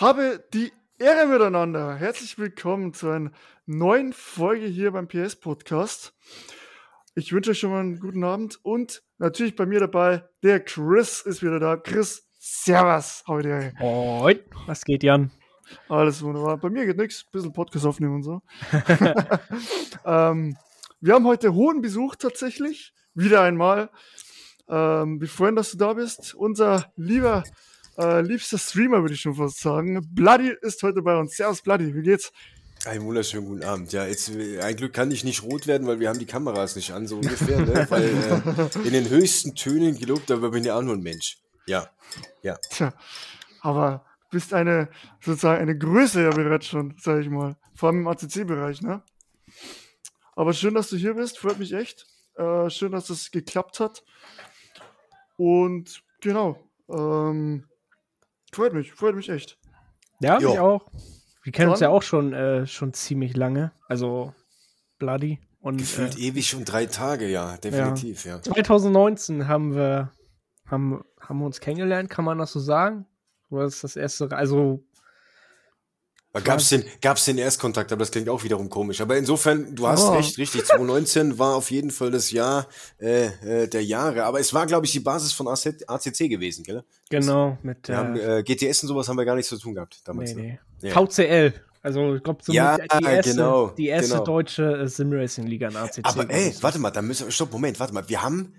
Habe die Ehre miteinander. Herzlich willkommen zu einer neuen Folge hier beim PS Podcast. Ich wünsche euch schon mal einen guten Abend und natürlich bei mir dabei, der Chris ist wieder da. Chris, Servus heute. Moin. Was geht, Jan? Alles wunderbar. Bei mir geht nichts. Bisschen Podcast aufnehmen und so. ähm, wir haben heute hohen Besuch tatsächlich. Wieder einmal. Ähm, wir freuen, dass du da bist. Unser lieber äh, liebster Streamer, würde ich schon fast sagen. Bloody ist heute bei uns. Servus, Bloody, wie geht's? Einen wunderschönen guten Abend. Ja, jetzt, ein Glück kann ich nicht rot werden, weil wir haben die Kameras nicht an, so ungefähr, ne? weil äh, in den höchsten Tönen gelobt, aber bin ja auch nur ein Mensch. Ja, ja. Tja, aber bist eine, sozusagen eine Größe ja bereits schon, sag ich mal. Vor allem im ACC-Bereich, ne? Aber schön, dass du hier bist, freut mich echt. Äh, schön, dass das geklappt hat. Und genau, ähm, Freut mich, freut mich echt. Ja, jo. mich auch. Wir kennen uns ja auch schon, äh, schon ziemlich lange. Also Bloody. Und, Gefühlt äh, ewig schon drei Tage, ja, definitiv, ja. ja. 2019 haben wir, haben, haben wir uns kennengelernt, kann man das so sagen? Oder ist das erste, also Gab es den, gab's den Erstkontakt, aber das klingt auch wiederum komisch. Aber insofern, du hast oh. recht, richtig. 2019 war auf jeden Fall das Jahr äh, äh, der Jahre. Aber es war, glaube ich, die Basis von ACC gewesen, gell? Genau. Mit, wir haben, äh, GTS und sowas haben wir gar nichts zu tun gehabt damals. Nee, ne? nee. Ja. VCL. Also ich glaube, so ja, die erste, genau, die erste genau. deutsche Simracing-Liga in ACC. Aber ey, warte mal, da müssen wir, stopp, Moment, warte mal. Wir haben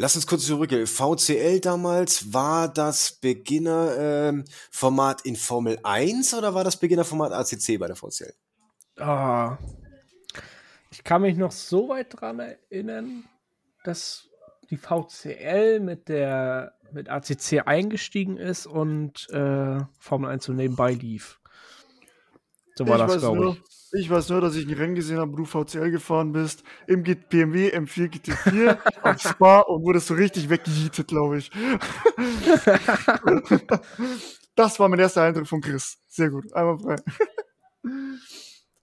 Lass uns kurz zurückgehen. VCL damals, war das Beginnerformat ähm, in Formel 1 oder war das Beginnerformat ACC bei der VCL? Ah, ich kann mich noch so weit dran erinnern, dass die VCL mit der mit ACC eingestiegen ist und äh, Formel 1 so nebenbei lief. So war ich das, glaube ich. Ich weiß nur, dass ich ein Rennen gesehen habe, wo du VCL gefahren bist, im BMW M4 GT4 auf Spa und wurdest so richtig weggejietet, glaube ich. das war mein erster Eindruck von Chris. Sehr gut, einmal frei.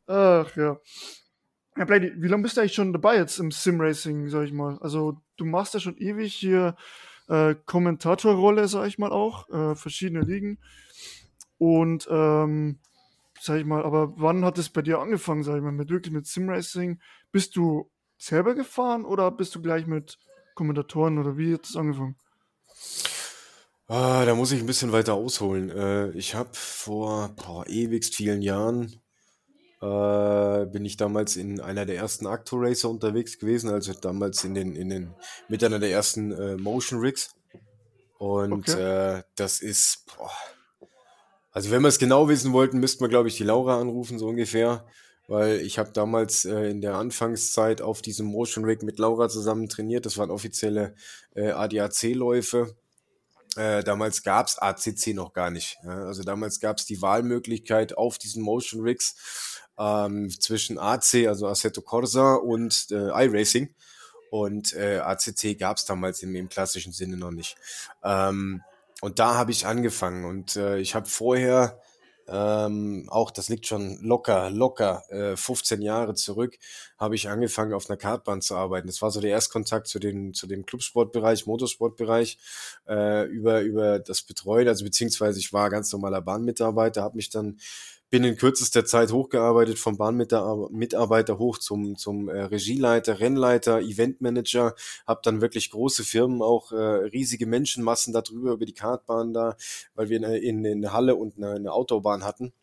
Ach ja. Ja, Blady, wie lange bist du eigentlich schon dabei jetzt im Sim-Racing, sag ich mal? Also, du machst ja schon ewig hier äh, Kommentatorrolle, sag ich mal auch, äh, verschiedene Ligen. Und ähm, sag ich mal, aber wann hat es bei dir angefangen, sag ich mal, mit wirklich mit Simracing? Bist du selber gefahren oder bist du gleich mit Kommentatoren oder wie hat es angefangen? Ah, da muss ich ein bisschen weiter ausholen. Äh, ich habe vor boah, ewigst vielen Jahren äh, bin ich damals in einer der ersten Acto Racer unterwegs gewesen, also damals in den in den mit einer der ersten äh, Motion Rigs. Und okay. äh, das ist boah, also wenn wir es genau wissen wollten, müssten wir, glaube ich, die Laura anrufen, so ungefähr. Weil ich habe damals äh, in der Anfangszeit auf diesem Motion Rig mit Laura zusammen trainiert. Das waren offizielle äh, ADAC-Läufe. Äh, damals gab's ACC noch gar nicht. Ja? Also damals gab's die Wahlmöglichkeit auf diesen Motion Rigs ähm, zwischen AC, also Assetto Corsa und äh, iRacing. Und äh, ACC gab's damals im, im klassischen Sinne noch nicht. Ähm, und da habe ich angefangen und äh, ich habe vorher ähm, auch, das liegt schon locker, locker äh, 15 Jahre zurück, habe ich angefangen auf einer Kartbahn zu arbeiten. Das war so der Erstkontakt zu, den, zu dem Clubsportbereich, Motorsportbereich, äh, über, über das Betreuen, also beziehungsweise ich war ganz normaler Bahnmitarbeiter, habe mich dann bin in kürzester Zeit hochgearbeitet vom Bahnmitarbeiter hoch zum, zum äh, Regieleiter, Rennleiter, Eventmanager, habe dann wirklich große Firmen, auch äh, riesige Menschenmassen darüber, über die Kartbahn da, weil wir in, in, in eine Halle und eine, eine Autobahn hatten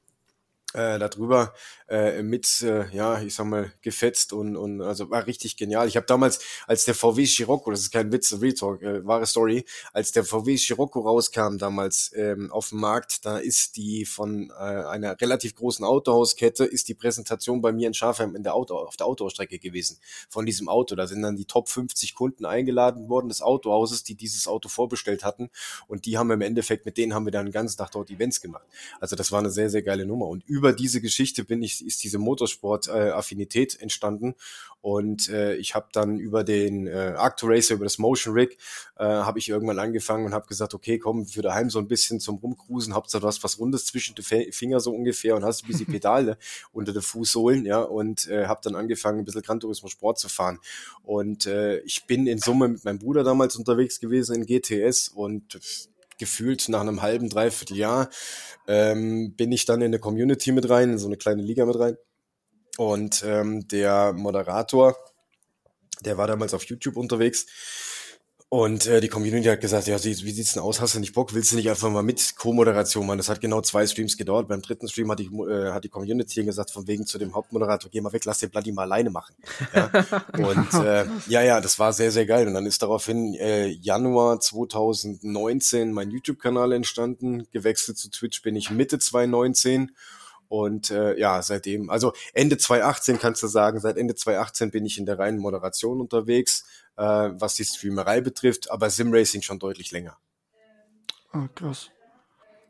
äh, darüber äh, mit, äh, ja, ich sag mal, gefetzt und, und also war richtig genial. Ich habe damals, als der VW Scirocco, das ist kein Witz, Real Talk, äh, wahre Story, als der VW Scirocco rauskam damals ähm, auf dem Markt, da ist die von äh, einer relativ großen Autohauskette, ist die Präsentation bei mir in Schafheim in der Auto, auf der Autostrecke gewesen von diesem Auto. Da sind dann die Top 50 Kunden eingeladen worden des Autohauses, die dieses Auto vorbestellt hatten und die haben im Endeffekt, mit denen haben wir dann den ganzen Tag dort Events gemacht. Also das war eine sehr, sehr geile Nummer und über diese Geschichte bin ich, ist diese Motorsport-Affinität äh, entstanden. Und äh, ich habe dann über den äh, Arcto Racer, über das Motion Rig, äh, habe ich irgendwann angefangen und habe gesagt, okay, komm, für daheim so ein bisschen zum Rumcruisen, Hauptsache du hast was Rundes zwischen den Finger so ungefähr und hast ein bisschen Pedale unter den Fußsohlen, ja, und äh, habe dann angefangen, ein bisschen Gran Turismo Sport zu fahren. Und äh, ich bin in Summe mit meinem Bruder damals unterwegs gewesen in GTS und gefühlt nach einem halben, dreiviertel Jahr ähm, bin ich dann in eine Community mit rein, in so eine kleine Liga mit rein. Und ähm, der Moderator, der war damals auf YouTube unterwegs und äh, die Community hat gesagt, ja, wie sieht's denn aus? Hast du nicht Bock? Willst du nicht einfach mal mit Co-Moderation machen? Das hat genau zwei Streams gedauert. Beim dritten Stream hat die, äh, hat die Community gesagt, von wegen zu dem Hauptmoderator, geh mal weg, lass den Bloody mal alleine machen. Ja? und äh, ja, ja, das war sehr, sehr geil. Und dann ist daraufhin äh, Januar 2019 mein YouTube-Kanal entstanden. Gewechselt zu Twitch bin ich Mitte 2019 und äh, ja, seitdem, also Ende 2018 kannst du sagen, seit Ende 2018 bin ich in der reinen Moderation unterwegs, äh, was die Streamerei betrifft, aber Simracing schon deutlich länger. Ah, krass.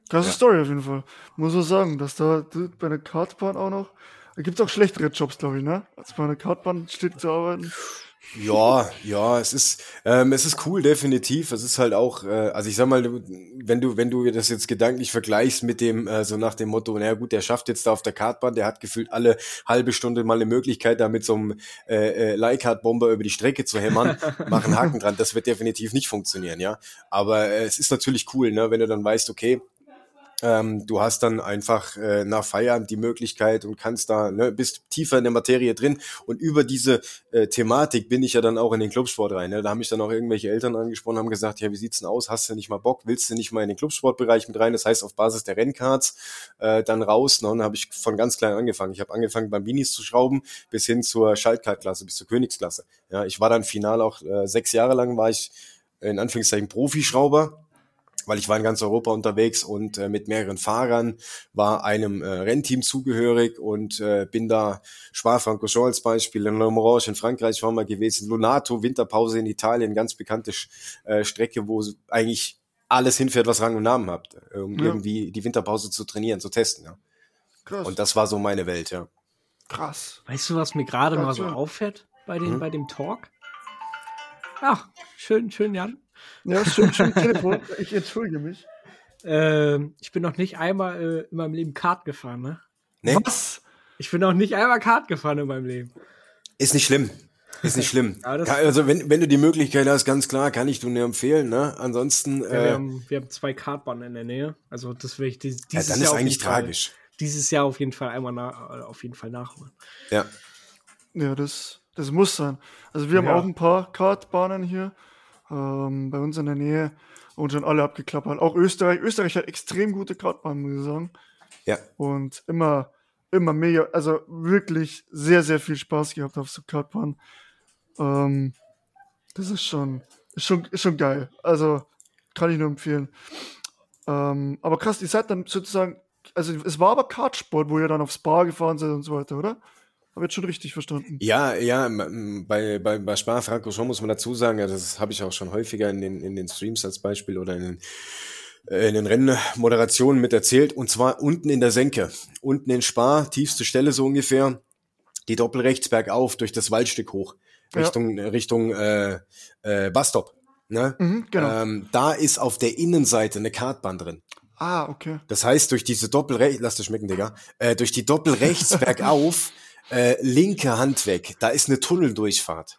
Krasse ja. Story auf jeden Fall. Muss man sagen, dass da bei der Kartbahn auch noch, da gibt es auch schlechtere Jobs, glaube ich, ne? Als bei einer Kartbahn steht zu arbeiten. Ja, ja, es ist, ähm, es ist cool, definitiv. Es ist halt auch, äh, also ich sag mal, wenn du, wenn du das jetzt gedanklich vergleichst mit dem, äh, so nach dem Motto, naja gut, der schafft jetzt da auf der Kartbahn, der hat gefühlt alle halbe Stunde mal eine Möglichkeit, da mit so einem äh, äh, Leihcard-Bomber über die Strecke zu hämmern, machen Haken dran. Das wird definitiv nicht funktionieren, ja. Aber äh, es ist natürlich cool, ne, wenn du dann weißt, okay, ähm, du hast dann einfach äh, nach Feierabend die Möglichkeit und kannst da, ne, bist tiefer in der Materie drin. Und über diese äh, Thematik bin ich ja dann auch in den Clubsport rein. Ne? Da haben mich dann auch irgendwelche Eltern angesprochen, haben gesagt, ja, wie sieht's denn aus? Hast du nicht mal Bock? Willst du nicht mal in den Clubsportbereich mit rein? Das heißt, auf Basis der Renncards äh, dann raus. Ne? Und dann habe ich von ganz klein angefangen. Ich habe angefangen, Bambinis zu schrauben, bis hin zur Schaltkartklasse, bis zur Königsklasse. Ja, ich war dann final auch äh, sechs Jahre lang war ich in Anführungszeichen Profischrauber weil ich war in ganz Europa unterwegs und äh, mit mehreren Fahrern, war einem äh, Rennteam zugehörig und äh, bin da Spa-Francorchamps als Beispiel, in L'Orange in Frankreich war mal gewesen, Lunato, Winterpause in Italien, ganz bekannte äh, Strecke, wo eigentlich alles hinfährt, was Rang und Namen hat, um ja. irgendwie die Winterpause zu trainieren, zu testen. Ja. Krass. Und das war so meine Welt, ja. Krass. Weißt du, was mir gerade mal so auffällt bei, den, hm? bei dem Talk? Ach, schön, schön, Jan. Ja, schön, schön Telefon. Ich entschuldige mich. Ähm, ich bin noch nicht einmal äh, in meinem Leben Kart gefahren, ne? Nee? Was? Ich bin noch nicht einmal Kart gefahren in meinem Leben. Ist nicht schlimm. Ist nicht schlimm. also wenn, wenn du die Möglichkeit hast, ganz klar, kann ich dir nur empfehlen. Ne? Ansonsten. Ja, wir, äh, haben, wir haben zwei Kartbahnen in der Nähe. Also das will ich dieses ja, dann Jahr ist eigentlich tragisch. Fall, dieses Jahr auf jeden Fall einmal na, äh, auf jeden Fall nachholen. Ja. Ja, das, das muss sein. Also wir haben ja. auch ein paar Kartbahnen hier ähm, bei uns in der Nähe und schon alle abgeklappert. Auch Österreich. Österreich hat extrem gute Kartbahnen, muss ich sagen. Ja. Und immer, immer mega, also wirklich sehr, sehr viel Spaß gehabt auf so Kartbahnen. Ähm, das ist schon, ist schon, ist schon geil. Also kann ich nur empfehlen. Ähm, aber krass, ihr seid dann sozusagen, also es war aber Kartsport, wo ihr dann aufs Bar gefahren seid und so weiter, oder? Habe jetzt schon richtig verstanden. Ja, ja, bei, bei, bei Spa Franco muss man dazu sagen, ja, das habe ich auch schon häufiger in den, in den Streams als Beispiel oder in den, äh, in den Rennmoderationen mit erzählt. Und zwar unten in der Senke. Unten in Spa, tiefste Stelle so ungefähr, die Doppelrechts bergauf durch das Waldstück hoch. Richtung, ja. Richtung äh, äh, Bastop. Ne? Mhm, genau. ähm, da ist auf der Innenseite eine Kartbahn drin. Ah, okay. Das heißt, durch diese Doppelrechts, lass das schmecken, Digga, äh, durch die Doppelrechts bergauf äh, linke Hand weg, da ist eine Tunneldurchfahrt.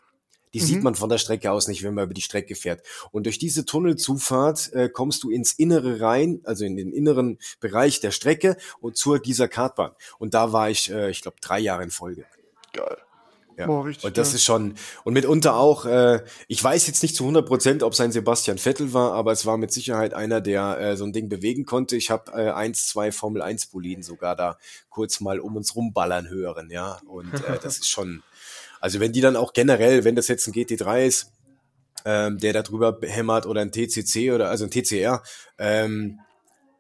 Die mhm. sieht man von der Strecke aus nicht, wenn man über die Strecke fährt. Und durch diese Tunnelzufahrt äh, kommst du ins Innere rein, also in den inneren Bereich der Strecke und zu dieser Kartbahn. Und da war ich, äh, ich glaube, drei Jahre in Folge. Geil. Ja. Boah, richtig, und das ja. ist schon, und mitunter auch, äh, ich weiß jetzt nicht zu 100 Prozent, ob sein Sebastian Vettel war, aber es war mit Sicherheit einer, der äh, so ein Ding bewegen konnte. Ich habe äh, eins, zwei Formel 1 Boliden sogar da kurz mal um uns rumballern hören, ja. Und äh, das ist schon, also wenn die dann auch generell, wenn das jetzt ein GT3 ist, ähm, der da drüber hämmert oder ein TCC oder also ein TCR, ähm,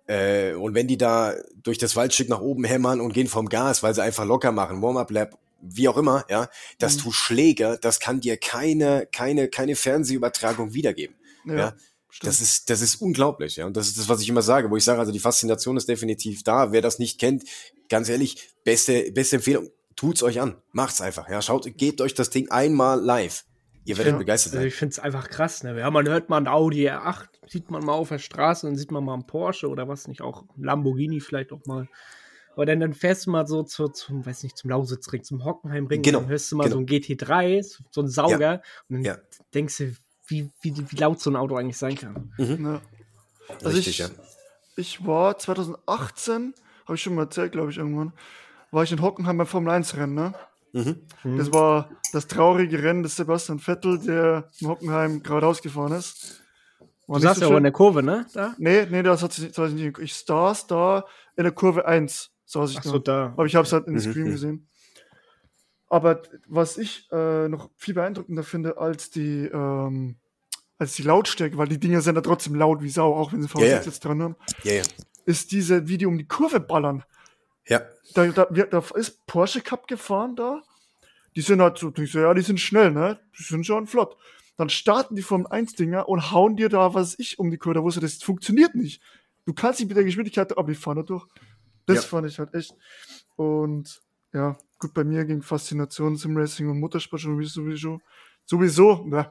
äh, und wenn die da durch das Waldstück nach oben hämmern und gehen vom Gas, weil sie einfach locker machen, Warm-up-Lap wie auch immer, ja, dass mhm. du Schläger, das kann dir keine, keine, keine Fernsehübertragung wiedergeben. Ja. ja. Das ist, das ist unglaublich, ja. Und das ist das, was ich immer sage, wo ich sage, also die Faszination ist definitiv da. Wer das nicht kennt, ganz ehrlich, beste, beste Empfehlung, tut's euch an. Macht's einfach, ja. Schaut, gebt euch das Ding einmal live. Ihr werdet ja, begeistert sein. Also ich finde es einfach krass, ne? Ja, man hört mal ein Audi R8, sieht man mal auf der Straße, dann sieht man mal einen Porsche oder was nicht, auch Lamborghini vielleicht auch mal. Aber dann, dann fährst du mal so zu, zum, weiß nicht, zum Lausitzring, zum Hockenheimring, genau, dann hörst du mal genau. so ein GT3, so ein Sauger, ja. und dann ja. denkst du, wie, wie, wie laut so ein Auto eigentlich sein kann. Mhm. Ja. Also Richtig, ich, ja. ich war 2018, habe ich schon mal erzählt, glaube ich, irgendwann, war ich in Hockenheim beim Formel 1 Rennen, ne? Mhm. Das war das traurige Rennen des Sebastian Vettel, der in Hockenheim geradeaus gefahren ist. War Du saßt so ja auch schön. in der Kurve, ne? Da? Nee, nee, das hat sich das hat sich nicht. Ich saß da in der Kurve 1, saß ich Achso, da. da. Aber ich habe es halt in Mhm, den Stream mhm. gesehen. Aber was ich äh, noch viel beeindruckender finde als die, ähm, als die Lautstärke, weil die Dinger sind ja trotzdem laut wie Sau, auch wenn sie V6 Ja, ja. jetzt dran haben, Ja, ja. ist diese, wie die um die Kurve ballern. Ja, Da, da, da ist Porsche Cup gefahren da. Die sind halt so, ich so, ja, die sind schnell, ne? Die sind schon flott. Dann starten die Formel 1 Dinger und hauen dir da, was ich, um die Kurve. Da wusste, das funktioniert nicht. Du kannst nicht mit der Geschwindigkeit, aber die fahren da durch. Das Ja. fand ich halt echt. Und ja, gut, bei mir ging Faszination Simracing und Motorsport schon sowieso. Sowieso, ne?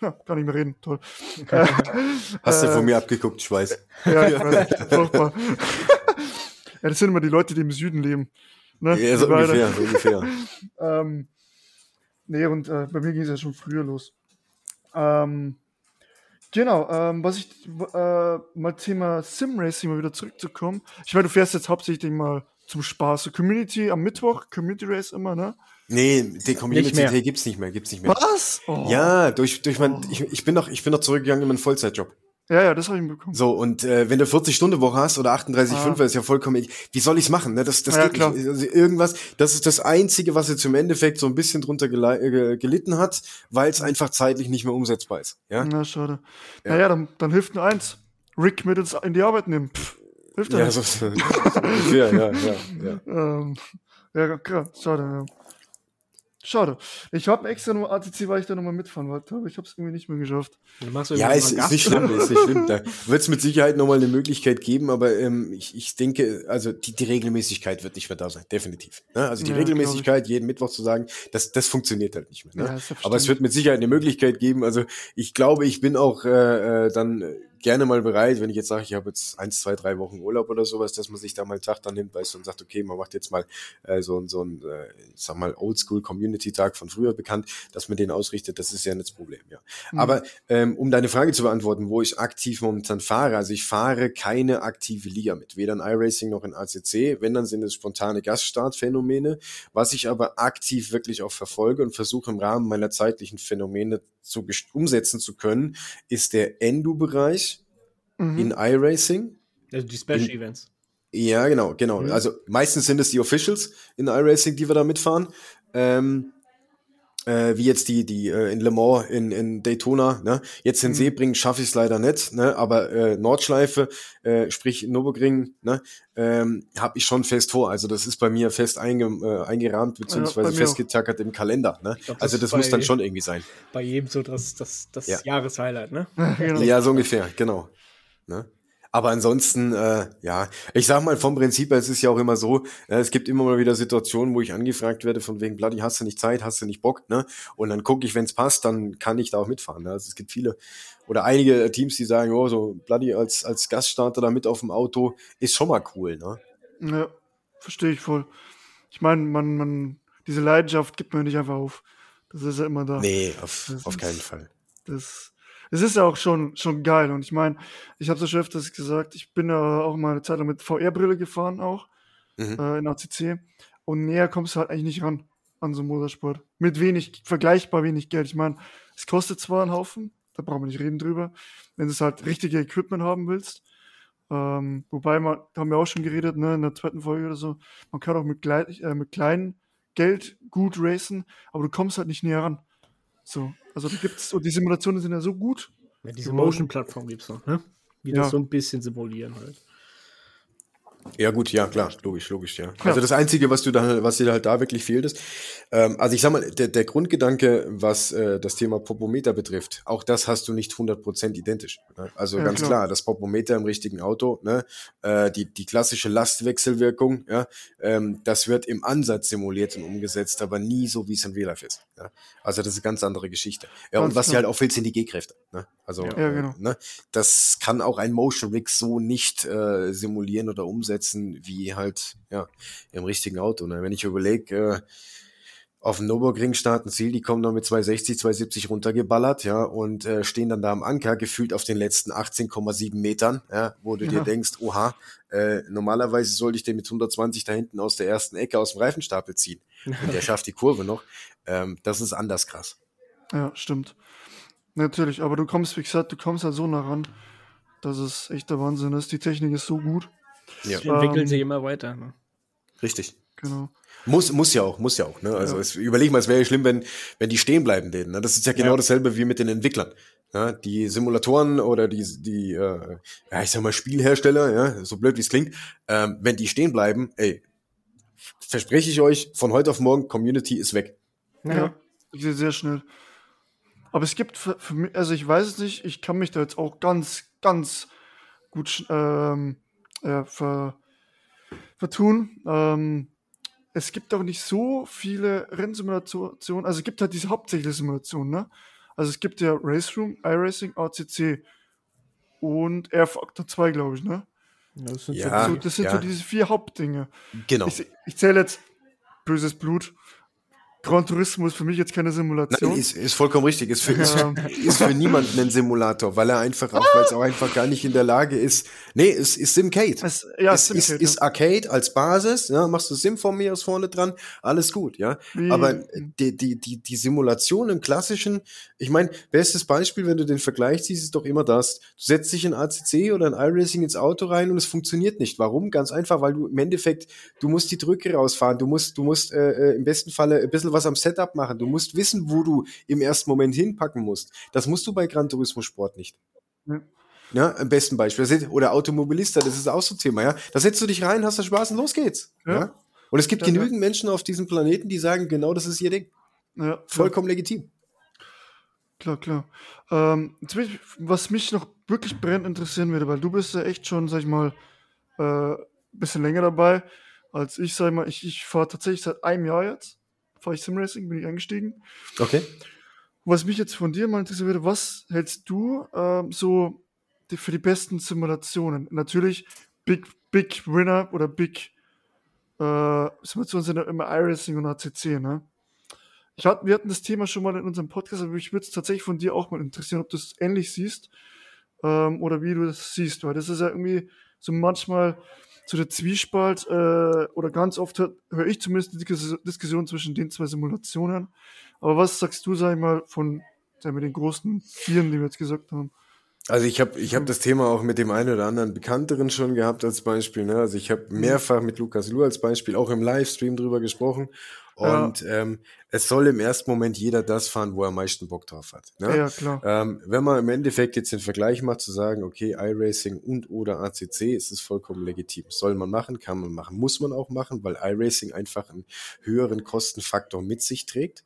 Ja, kann nicht mehr reden, toll. hast du äh, von mir abgeguckt, ich weiß. Ja, ich weiß, furchtbar. ja, das sind immer die Leute, die im Süden leben. Ne? Ja, so ungefähr, so ungefähr. Ähm, nee, und äh, bei mir ging es ja schon früher los. Ähm, genau, ähm, was ich äh, mal Thema Sim-Racing mal wieder zurückzukommen. Ich meine, du fährst jetzt hauptsächlich mal zum Spaß. So Community am Mittwoch, Community Race immer, ne? Nee, die Community. Day gibt's nicht mehr, gibt's nicht mehr. Was? Oh. Ja, durch, durch mein, ich, ich bin noch, ich bin noch zurückgegangen in meinen Vollzeitjob. Ja, ja, das habe ich mitbekommen. So, und äh, wenn du 40-Stunden-Woche hast oder 38,5, Ah. ist ja vollkommen, egal. wie soll ich's machen? Ne? Das, das Ja, geht klar. nicht. Also irgendwas, das ist das Einzige, was jetzt im Endeffekt so ein bisschen drunter gelei- äh, gelitten hat, weil es einfach zeitlich nicht mehr umsetzbar ist. Ja, Na, schade. Ja. Naja, dann, dann hilft nur eins. Rick mit ins, in die Arbeit nehmen. Pff, hilft ja, ja, nicht. so, so ungefähr, ja, ja, ja. Ähm, ja, klar, schade, ja. Schade. Ich habe extra nur ATC, weil ich da nochmal mitfahren wollte, aber ich habe es irgendwie nicht mehr geschafft. Du machst Ja, ist, ist nicht schlimm, ist nicht schlimm. Da wird es mit Sicherheit nochmal eine Möglichkeit geben, aber ähm, ich, ich denke, also die, die Regelmäßigkeit wird nicht mehr da sein, definitiv. Ne? Also die Ja, Regelmäßigkeit, jeden Mittwoch zu sagen, das, das funktioniert halt nicht mehr. Ne? Ja, aber es wird mit Sicherheit eine Möglichkeit geben. Also ich glaube, ich bin auch äh, äh, dann gerne mal bereit, wenn ich jetzt sage, ich habe jetzt eins, zwei, drei Wochen Urlaub oder sowas, dass man sich da mal einen Tag dann nimmt, weißt du, und sagt, okay, man macht jetzt mal äh, so, ein- so ein, äh, ich sag mal, Oldschool-Community-Tag von früher bekannt, dass man den ausrichtet, das ist ja nicht das Problem, ja. Aber ähm, um deine Frage zu beantworten, wo ich aktiv momentan fahre, also ich fahre keine aktive Liga mit, weder in iRacing noch in ACC, wenn, dann sind es spontane Gaststartphänomene, was ich aber aktiv wirklich auch verfolge und versuche im Rahmen meiner zeitlichen Phänomene zu umsetzen zu können, ist der Endo-Bereich Mhm. in iRacing. Also die Special In- Events. Ja, genau, genau. Mhm. Also meistens sind es die Officials in iRacing, die wir da mitfahren. Ähm, äh, wie jetzt die, die äh, in Le Mans, in, in Daytona, ne? Jetzt in Mhm. Sebring schaffe ich es leider nicht, ne? Aber äh, Nordschleife, äh, sprich Nürburgring, ne, ähm, habe ich schon fest vor. Also das ist bei mir fest einge, äh, eingerahmt beziehungsweise bei mir auch. festgetackert im Kalender. Ne? glaub, das also das muss dann schon irgendwie sein. Bei jedem so das, das, das Ja. Jahreshighlight, ne? genau. Ja, so ungefähr, genau. Ne? Aber ansonsten, äh, ja, ich sag mal, vom Prinzip her, es ist ja auch immer so, äh, es gibt immer mal wieder Situationen, wo ich angefragt werde, von wegen, Bloody, hast du nicht Zeit, hast du nicht Bock, ne? Und dann gucke ich, wenn es passt, dann kann ich da auch mitfahren. Ne? Also es gibt viele oder einige Teams, die sagen, oh, so Bloody als, als Gaststarter da mit auf dem Auto ist schon mal cool, ne? Ja, verstehe ich voll. Ich meine, man, man, diese Leidenschaft gibt man nicht einfach auf. Das ist ja immer da. Nee, auf, Das auf ist- keinen Fall. Das, es ist ja auch schon, schon geil. Und ich meine, ich habe ja schon öfters gesagt, ich bin ja auch mal eine Zeit lang mit VR-Brille gefahren, auch Mhm. äh, in ACC. Und näher kommst du halt eigentlich nicht ran an so einen Motorsport. Mit wenig, vergleichbar wenig Geld. Ich meine, es kostet zwar einen Haufen, da brauchen wir nicht reden drüber, wenn du es halt richtige Equipment haben willst. Ähm, wobei, man, da haben wir auch schon geredet, ne, in der zweiten Folge oder so, man kann auch mit, glei- äh, mit kleinem Geld gut racen, aber du kommst halt nicht näher ran. So, also da gibt's, und die Simulationen sind ja so gut. Ja, diese. Motion-Plattform gibt's noch, ne? Die Ja. das so ein bisschen simulieren halt. Ja, gut, ja, klar, logisch, logisch, ja. Also das Einzige, was du da, was dir halt da wirklich fehlt, ist, ähm, also ich sag mal, der, der Grundgedanke, was äh, das Thema Popometer betrifft, auch das hast du nicht 100% identisch. Ne? Also Ja, ganz klar. klar. das Popometer im richtigen Auto, ne? äh, die, die klassische Lastwechselwirkung, ja, ähm, das wird im Ansatz simuliert und umgesetzt, aber nie so, wie es in Real Life ist. Ja? Also das ist eine ganz andere Geschichte. Ja, Ganz und was dir klar. halt auch fehlt, sind die G-Kräfte. Ne? Also Ja, äh, genau. ne? das kann auch ein Motion Rig so nicht äh, simulieren oder umsetzen, wie halt ja im richtigen Auto. Ne? Wenn ich überlege, äh, auf dem Nürburgring starten Ziel, die kommen dann mit 260, 270 runtergeballert, ja, und äh, stehen dann da am Anker, gefühlt auf den letzten 18,7 Metern, ja, wo du ja. dir denkst, oha, äh, normalerweise sollte ich den mit 120 da hinten aus der ersten Ecke aus dem Reifenstapel ziehen. Und der schafft die Kurve noch. Ähm, das ist anders krass. Ja, stimmt. Natürlich, aber du kommst, wie gesagt, du kommst halt so nah ran, dass es echt der Wahnsinn ist. Die Technik ist so gut. Ja. Sie entwickeln ähm, sich immer weiter. Ne? Richtig. Genau. Muss, muss ja auch, muss ja auch. Ne? Also ja. es, überleg mal, es wäre ja schlimm, wenn, wenn die stehen bleiben denen. Ne? Das ist ja genau ja. dasselbe wie mit den Entwicklern. Ja? Die Simulatoren oder die, die äh, ja, ich sag mal, Spielhersteller, ja, so blöd wie es klingt, ähm, wenn die stehen bleiben, ey, verspreche ich euch, von heute auf morgen, Community ist weg. Ja, ja. sehr schnell. Aber es gibt für, für, mich, also ich weiß es nicht, ich kann mich da jetzt auch ganz, ganz gut ähm, äh, ver, vertun. Ähm, es gibt auch nicht so viele Rennsimulationen, also es gibt halt diese hauptsächliche Simulation, ne? Also es gibt ja Race Room, iRacing, ACC und Air Factor 2, glaube ich, ne? Das sind, ja, so, das sind ja. so diese vier Hauptdinge. Genau. Ich, ich zähle jetzt böses Blut, Gran Turismo ist für mich jetzt keine Simulation. Nein, ist, ist vollkommen richtig. Ist für, ist, ist für niemanden ein Simulator, weil er einfach auch, weil es auch einfach gar nicht in der Lage ist. Nee, es ist Simcade. Es, ja, es Simcade, ist, ja. ist Arcade als Basis, ja, machst du Sim von mir aus vorne dran, alles gut, ja. Wie? Aber die, die, die, die Simulation im klassischen, ich meine, bestes Beispiel, wenn du den Vergleich siehst, ist doch immer das. Du setzt dich in ACC oder in iRacing ins Auto rein und es funktioniert nicht. Warum? Ganz einfach, weil du im Endeffekt, du musst die Drücke rausfahren, du musst, du musst äh, äh im besten Falle ein bisschen bisschen was am Setup machen. Du musst wissen, wo du im ersten Moment hinpacken musst. Das musst du bei Gran Turismo Sport nicht. Ja. Ja, am besten Beispiel. Oder Automobilista, das ist auch so ein Thema, ja. Da setzt du dich rein, hast du Spaß und los geht's. Ja. ja? Und es gibt ja, genügend. Menschen auf diesem Planeten, die sagen, genau das ist ihr Ding. Ja, Vollkommen legitim. Klar, klar. Ähm, was mich noch wirklich brennend interessieren würde, weil du bist ja echt schon, sag ich mal, äh, bisschen länger dabei als ich, sag ich mal, ich, ich fahre tatsächlich seit einem Jahr jetzt fahre ich Simracing, bin ich eingestiegen. Okay. Was mich jetzt von dir mal interessiert würde, was hältst du ähm, so die, für die besten Simulationen? Natürlich Big, Big Winner oder Big äh, Simulationen sind ja immer iRacing und ACC, ne? Ich hat, wir hatten das Thema schon mal in unserem Podcast, aber ich würde es tatsächlich von dir auch mal interessieren, ob du es ähnlich siehst ähm, oder wie du das siehst, weil das ist ja irgendwie so manchmal zu der Zwiespalt äh, oder ganz oft höre hör ich zumindest die Diskussion zwischen den zwei Simulationen. Aber was sagst du, sag ich mal, von ja, mit den großen Vieren, die wir jetzt gesagt haben? Also ich habe ich hab das Thema auch mit dem einen oder anderen Bekannteren schon gehabt als Beispiel. Ne? Also ich habe mhm. mehrfach mit Lukas Lu als Beispiel auch im Livestream drüber gesprochen. Und ja. ähm, es soll im ersten Moment jeder das fahren, wo er am meisten Bock drauf hat. Ne? Ja, klar. Ähm, wenn man im Endeffekt jetzt den Vergleich macht, zu sagen, okay, iRacing und oder ACC, ist es vollkommen legitim. Soll man machen, kann man machen, muss man auch machen, weil iRacing einfach einen höheren Kostenfaktor mit sich trägt,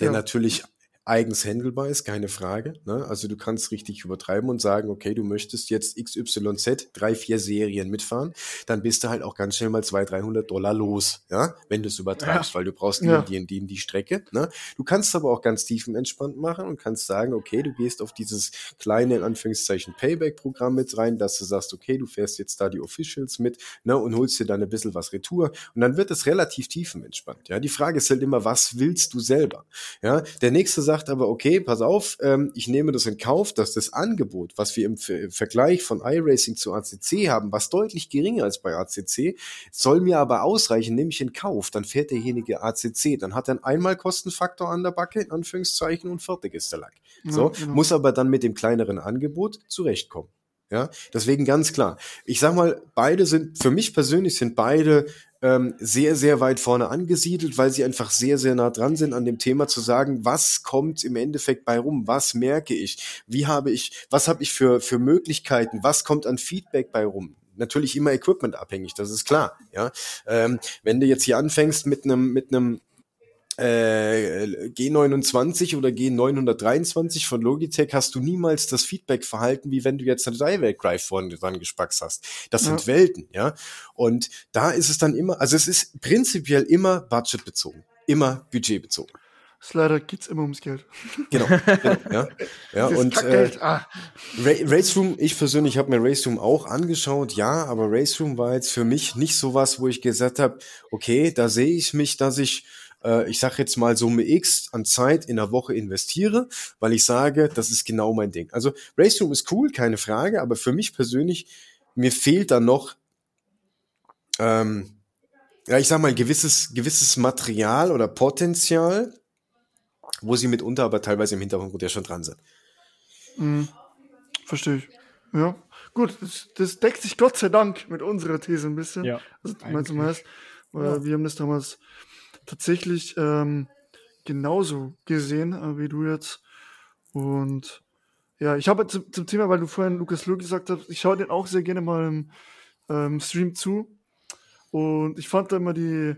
der ja. natürlich eigens handelbar ist, keine Frage. Ne? Also du kannst richtig übertreiben und sagen, okay, du möchtest jetzt XYZ drei, vier Serien mitfahren, dann bist du halt auch ganz schnell mal 200, 300 Dollar los, ja, wenn du es übertreibst, ja. weil du brauchst die, ja. die, die, die Strecke. Ne? Du kannst aber auch ganz tiefenentspannt machen und kannst sagen, okay, du gehst auf dieses kleine, in Anführungszeichen, Payback-Programm mit rein, dass du sagst, okay, du fährst jetzt da die Officials mit ne, und holst dir dann ein bisschen was Retour und dann wird es relativ tiefenentspannt. Ja? Die Frage ist halt immer, was willst du selber? Ja? Der nächste sagt, sagt aber, okay, pass auf, ähm, ich nehme das in Kauf, dass das Angebot, was wir im, im Vergleich von iRacing zu ACC haben, was deutlich geringer als bei ACC, soll mir aber ausreichen, nehme ich in Kauf, dann fährt derjenige ACC, dann hat er einen Einmalkostenfaktor an der Backe, in Anführungszeichen, und fertig ist der Lack. So, ja, genau. muss aber dann mit dem kleineren Angebot zurechtkommen. Ja, deswegen ganz klar. Ich sag mal, beide sind, für mich persönlich sind beide ähm, sehr, sehr weit vorne angesiedelt, weil sie einfach sehr, sehr nah dran sind an dem Thema zu sagen, was kommt im Endeffekt bei rum, was merke ich, wie habe ich, was habe ich für, für Möglichkeiten, was kommt an Feedback bei rum? Natürlich immer Equipment abhängig, das ist klar. Ja, ähm, wenn du jetzt hier anfängst mit einem mit einem äh, G29 oder G923 von Logitech hast du niemals das Feedback-Verhalten, wie wenn du jetzt eine Direct Drive vorne dran gespackt hast. Das ja. sind Welten, ja. Und da ist es dann immer, also es ist prinzipiell immer budgetbezogen, immer budgetbezogen. Leider geht's immer ums Geld. Genau, genau ja. ja und äh, ah. Raceroom, ich persönlich habe mir Raceroom auch angeschaut, ja, aber Raceroom war jetzt für mich nicht so was, wo ich gesagt habe, okay, da sehe ich mich, dass ich äh, ich sage jetzt mal Summe X an Zeit in der Woche investiere, weil ich sage, das ist genau mein Ding. Also Race Room ist cool, keine Frage, aber für mich persönlich, mir fehlt da noch, ähm, ja, ich sag mal, gewisses, gewisses Material oder Potenzial, wo sie mitunter aber teilweise im Hintergrund ja schon dran sind. Mhm. Verstehe ich. Ja. Gut, das, das, deckt sich Gott sei Dank mit unserer These ein bisschen. Ja. Also, meinst du meinst, weil ja. wir haben das damals tatsächlich ähm, genauso gesehen äh, wie du jetzt. Und ja, ich habe zum, zum, Thema, weil du vorhin Lukas Lu gesagt hast, ich schaue den auch sehr gerne mal im ähm, Stream zu. Und ich fand da immer die,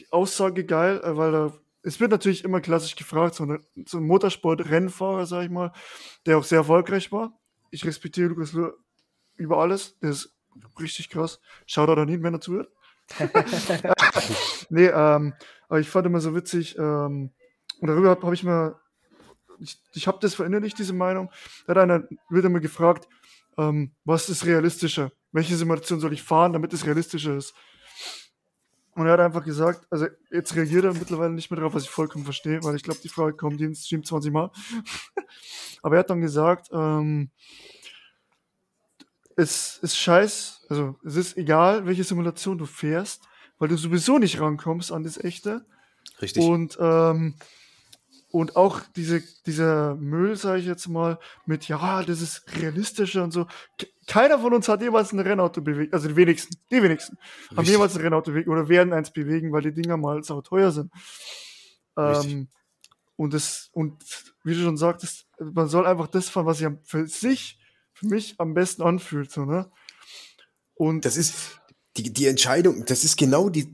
die Aussage geil, äh, weil da es wird natürlich immer klassisch gefragt, so, eine, so ein Motorsport-Rennfahrer, sag ich mal, der auch sehr erfolgreich war. Ich respektiere Lukas Lu über alles. Der ist richtig krass. Schaut da nicht, wenn er zuhört. nee, ähm, aber ich fand immer so witzig, ähm, und darüber habe hab ich mal, ich, ich habe das verinnerlicht, diese Meinung. Da hat einer, wird immer gefragt, ähm, was ist realistischer? Welche Simulation soll ich fahren, damit es realistischer ist? Und er hat einfach gesagt, also jetzt reagiert er mittlerweile nicht mehr drauf, was ich vollkommen verstehe, weil ich glaube, die Frage kommt jeden Stream 20 Mal. Aber er hat dann gesagt, ähm, es ist scheiß, also es ist egal, welche Simulation du fährst, weil du sowieso nicht rankommst an das echte. Richtig. Und, ähm, und auch diese, dieser Müll, sage ich jetzt mal, mit, ja, das ist realistischer und so. Keiner von uns hat jemals ein Rennauto bewegt, also die wenigsten, die wenigsten, Richtig. haben jemals ein Rennauto bewegt oder werden eins bewegen, weil die Dinger mal sau teuer sind. Ähm, und das, und wie du schon sagtest, man soll einfach das fahren, was sich für sich für mich am besten anfühlt, so, ne? Und das ist die, die Entscheidung, das ist genau die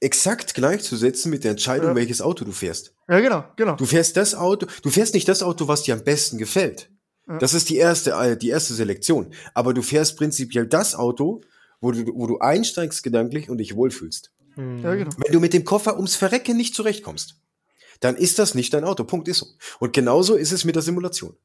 exakt gleichzusetzen mit der Entscheidung, ja. welches Auto du fährst. Ja, genau, genau. Du fährst das Auto, du fährst nicht das Auto, was dir am besten gefällt. Ja. Das ist die erste, äh, die erste Selektion. Aber du fährst prinzipiell das Auto, wo du, wo du einsteigst gedanklich und dich wohlfühlst. Mhm. Ja, genau. Wenn du mit dem Koffer ums Verrecken nicht zurechtkommst, dann ist das nicht dein Auto. Punkt ist so. Und genauso ist es mit der Simulation.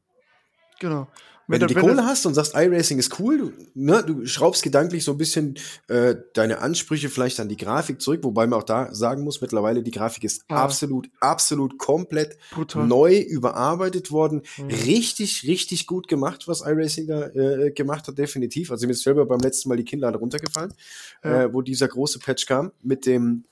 Genau. Wenn, wenn du die Kohle hast und sagst, iRacing ist cool, du, ne, du schraubst gedanklich so ein bisschen äh, deine Ansprüche vielleicht an die Grafik zurück, wobei man auch da sagen muss, mittlerweile die Grafik ist ah. absolut, absolut komplett Brutal. neu überarbeitet worden. Mhm. Richtig, richtig gut gemacht, was iRacing da äh, gemacht hat, definitiv. Also mir ist selber beim letzten Mal die Kinnlade runtergefallen, ja. äh, wo dieser große Patch kam mit dem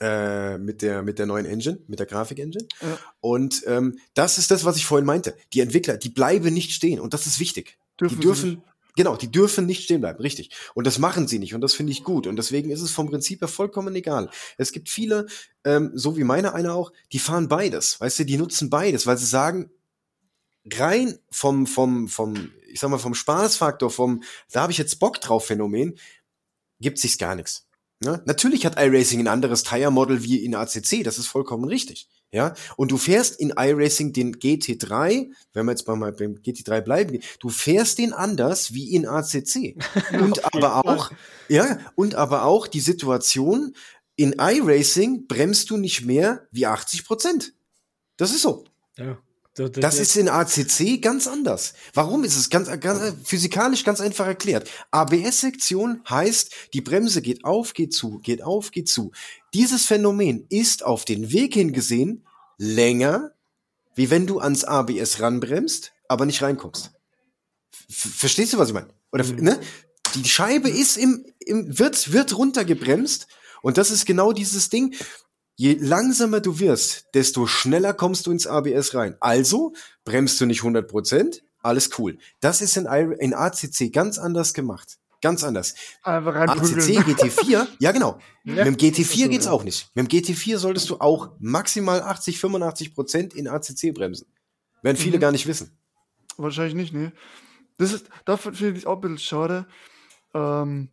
äh, mit der mit der neuen Engine, mit der Grafik-Engine. Ja. Und ähm, das ist das, was ich vorhin meinte. Die Entwickler, die bleiben nicht stehen und das ist wichtig. Dürfen die dürfen Genau, die dürfen nicht stehen bleiben, richtig. Und das machen sie nicht und das finde ich gut. Und deswegen ist es vom Prinzip her vollkommen egal. Es gibt viele, ähm, so wie meine eine auch, die fahren beides. Weißt du, die nutzen beides, weil sie sagen, rein vom, vom, vom, ich sag mal, vom Spaßfaktor, vom, da habe ich jetzt Bock drauf Phänomen, gibt sich's gar nichts. Ne? Natürlich hat iRacing ein anderes Tire-Model wie in ACC, das ist vollkommen richtig. Ja, und du fährst in iRacing den GT3, wenn wir jetzt mal beim GT3 bleiben, du fährst den anders wie in ACC. Und aber auch, ja, und aber auch die Situation, in iRacing bremst du nicht mehr wie 80 Prozent. Das ist so. Ja. Das, das, ist in ACC ganz anders. Warum ist es ganz, ganz physikalisch ganz einfach erklärt? ABS-Sektion heißt, die Bremse geht auf, geht zu, geht auf, geht zu. Dieses Phänomen ist auf den Weg hingesehen länger, wie wenn du ans ABS ranbremst, aber nicht reinkommst. F verstehst du, was ich meine? Oder mhm. ne? Die Scheibe ist im, im wird wird runtergebremst und das ist genau dieses Ding je langsamer du wirst, desto schneller kommst du ins ABS rein. Also bremst du nicht 100%, alles cool. Das ist in, in ACC ganz anders gemacht. Ganz anders. Einfach ACC GT4, ja genau. Ja, Mit dem GT4 geht's auch nicht. Mit dem GT4 solltest du auch maximal 80, 85% in ACC bremsen. Werden viele mhm. gar nicht wissen. Wahrscheinlich nicht, ne. Das ist, dafür finde ich auch ein bisschen schade. Ähm,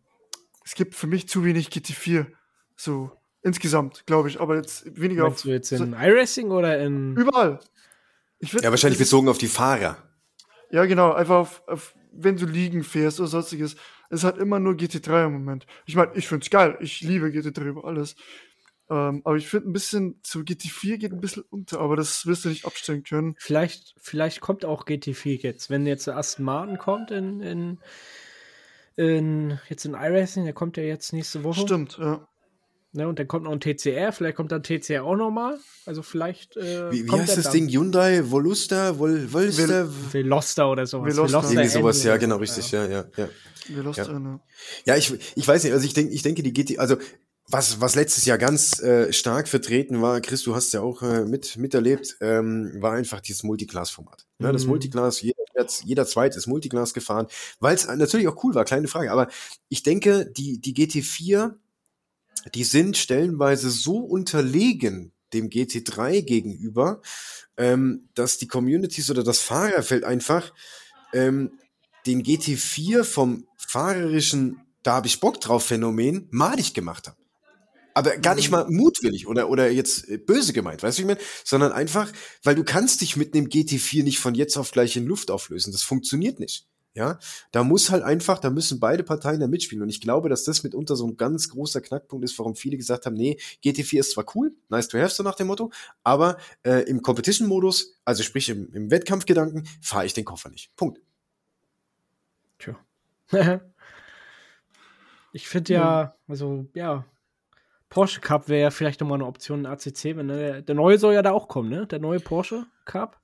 es gibt für mich zu wenig GT4. So, Insgesamt, glaube ich, aber jetzt weniger Meinst auf. du jetzt in iRacing oder in. Überall. Würd, ja, wahrscheinlich bezogen auf die Fahrer. Ja, genau, einfach auf, auf, wenn du liegen fährst oder sonstiges. Es hat immer nur GT3 im Moment. Ich meine, ich finde es geil. Ich liebe GT3 über alles. Ähm, aber ich finde ein bisschen zu GT4 geht ein bisschen unter, aber das wirst du nicht abstellen können. Vielleicht, vielleicht kommt auch GT4 jetzt. Wenn jetzt Aston Martin kommt in, in, in jetzt in iRacing, der kommt ja jetzt nächste Woche. Stimmt, ja. Ne, und dann kommt noch ein TCR, vielleicht kommt dann TCR auch nochmal. Also vielleicht. Äh, wie, wie heißt das dann. Ding? Hyundai, Volusta, Vol, Volsta? Veloster oder sowas. Veloster. Irgendwie sowas, ja, genau, richtig, ja, ja, ja. Veloster, ja. Ne. Ja, ich, ich weiß nicht, also ich denke, ich denke, die GT, also was, was letztes Jahr ganz äh, stark vertreten war, Chris, du hast ja auch äh, mit, miterlebt, ähm, war einfach dieses Multiclass-Format. Mhm. Ja, das mhm. Multiclass, jeder, jeder Zweit ist Multiclass gefahren, weil es natürlich auch cool war, kleine Frage. Aber ich denke, die, die GT4, die sind stellenweise so unterlegen dem GT3 gegenüber, ähm, dass die Communities oder das Fahrerfeld einfach ähm, den GT4 vom fahrerischen da habe ich Bock drauf Phänomen madig gemacht haben aber gar nicht mhm. mal mutwillig oder, oder jetzt äh, böse gemeint, weißt du, wie ich meine? Sondern einfach, weil du kannst dich mit einem GT4 nicht von jetzt auf gleich in Luft auflösen. Das funktioniert nicht. Ja, da muss halt einfach, da müssen beide Parteien da mitspielen. Und ich glaube, dass das mitunter so ein ganz großer Knackpunkt ist, warum viele gesagt haben, nee, GT4 ist zwar cool, nice to have, so nach dem Motto, aber äh, im Competition-Modus, also sprich im, im Wettkampfgedanken, fahre ich den Koffer nicht. Punkt. Tja. ich finde ja, also ja, Porsche Cup wäre ja vielleicht nochmal eine Option in ACC, wenn der, der neue soll ja da auch kommen, ne? Der neue Porsche Cup.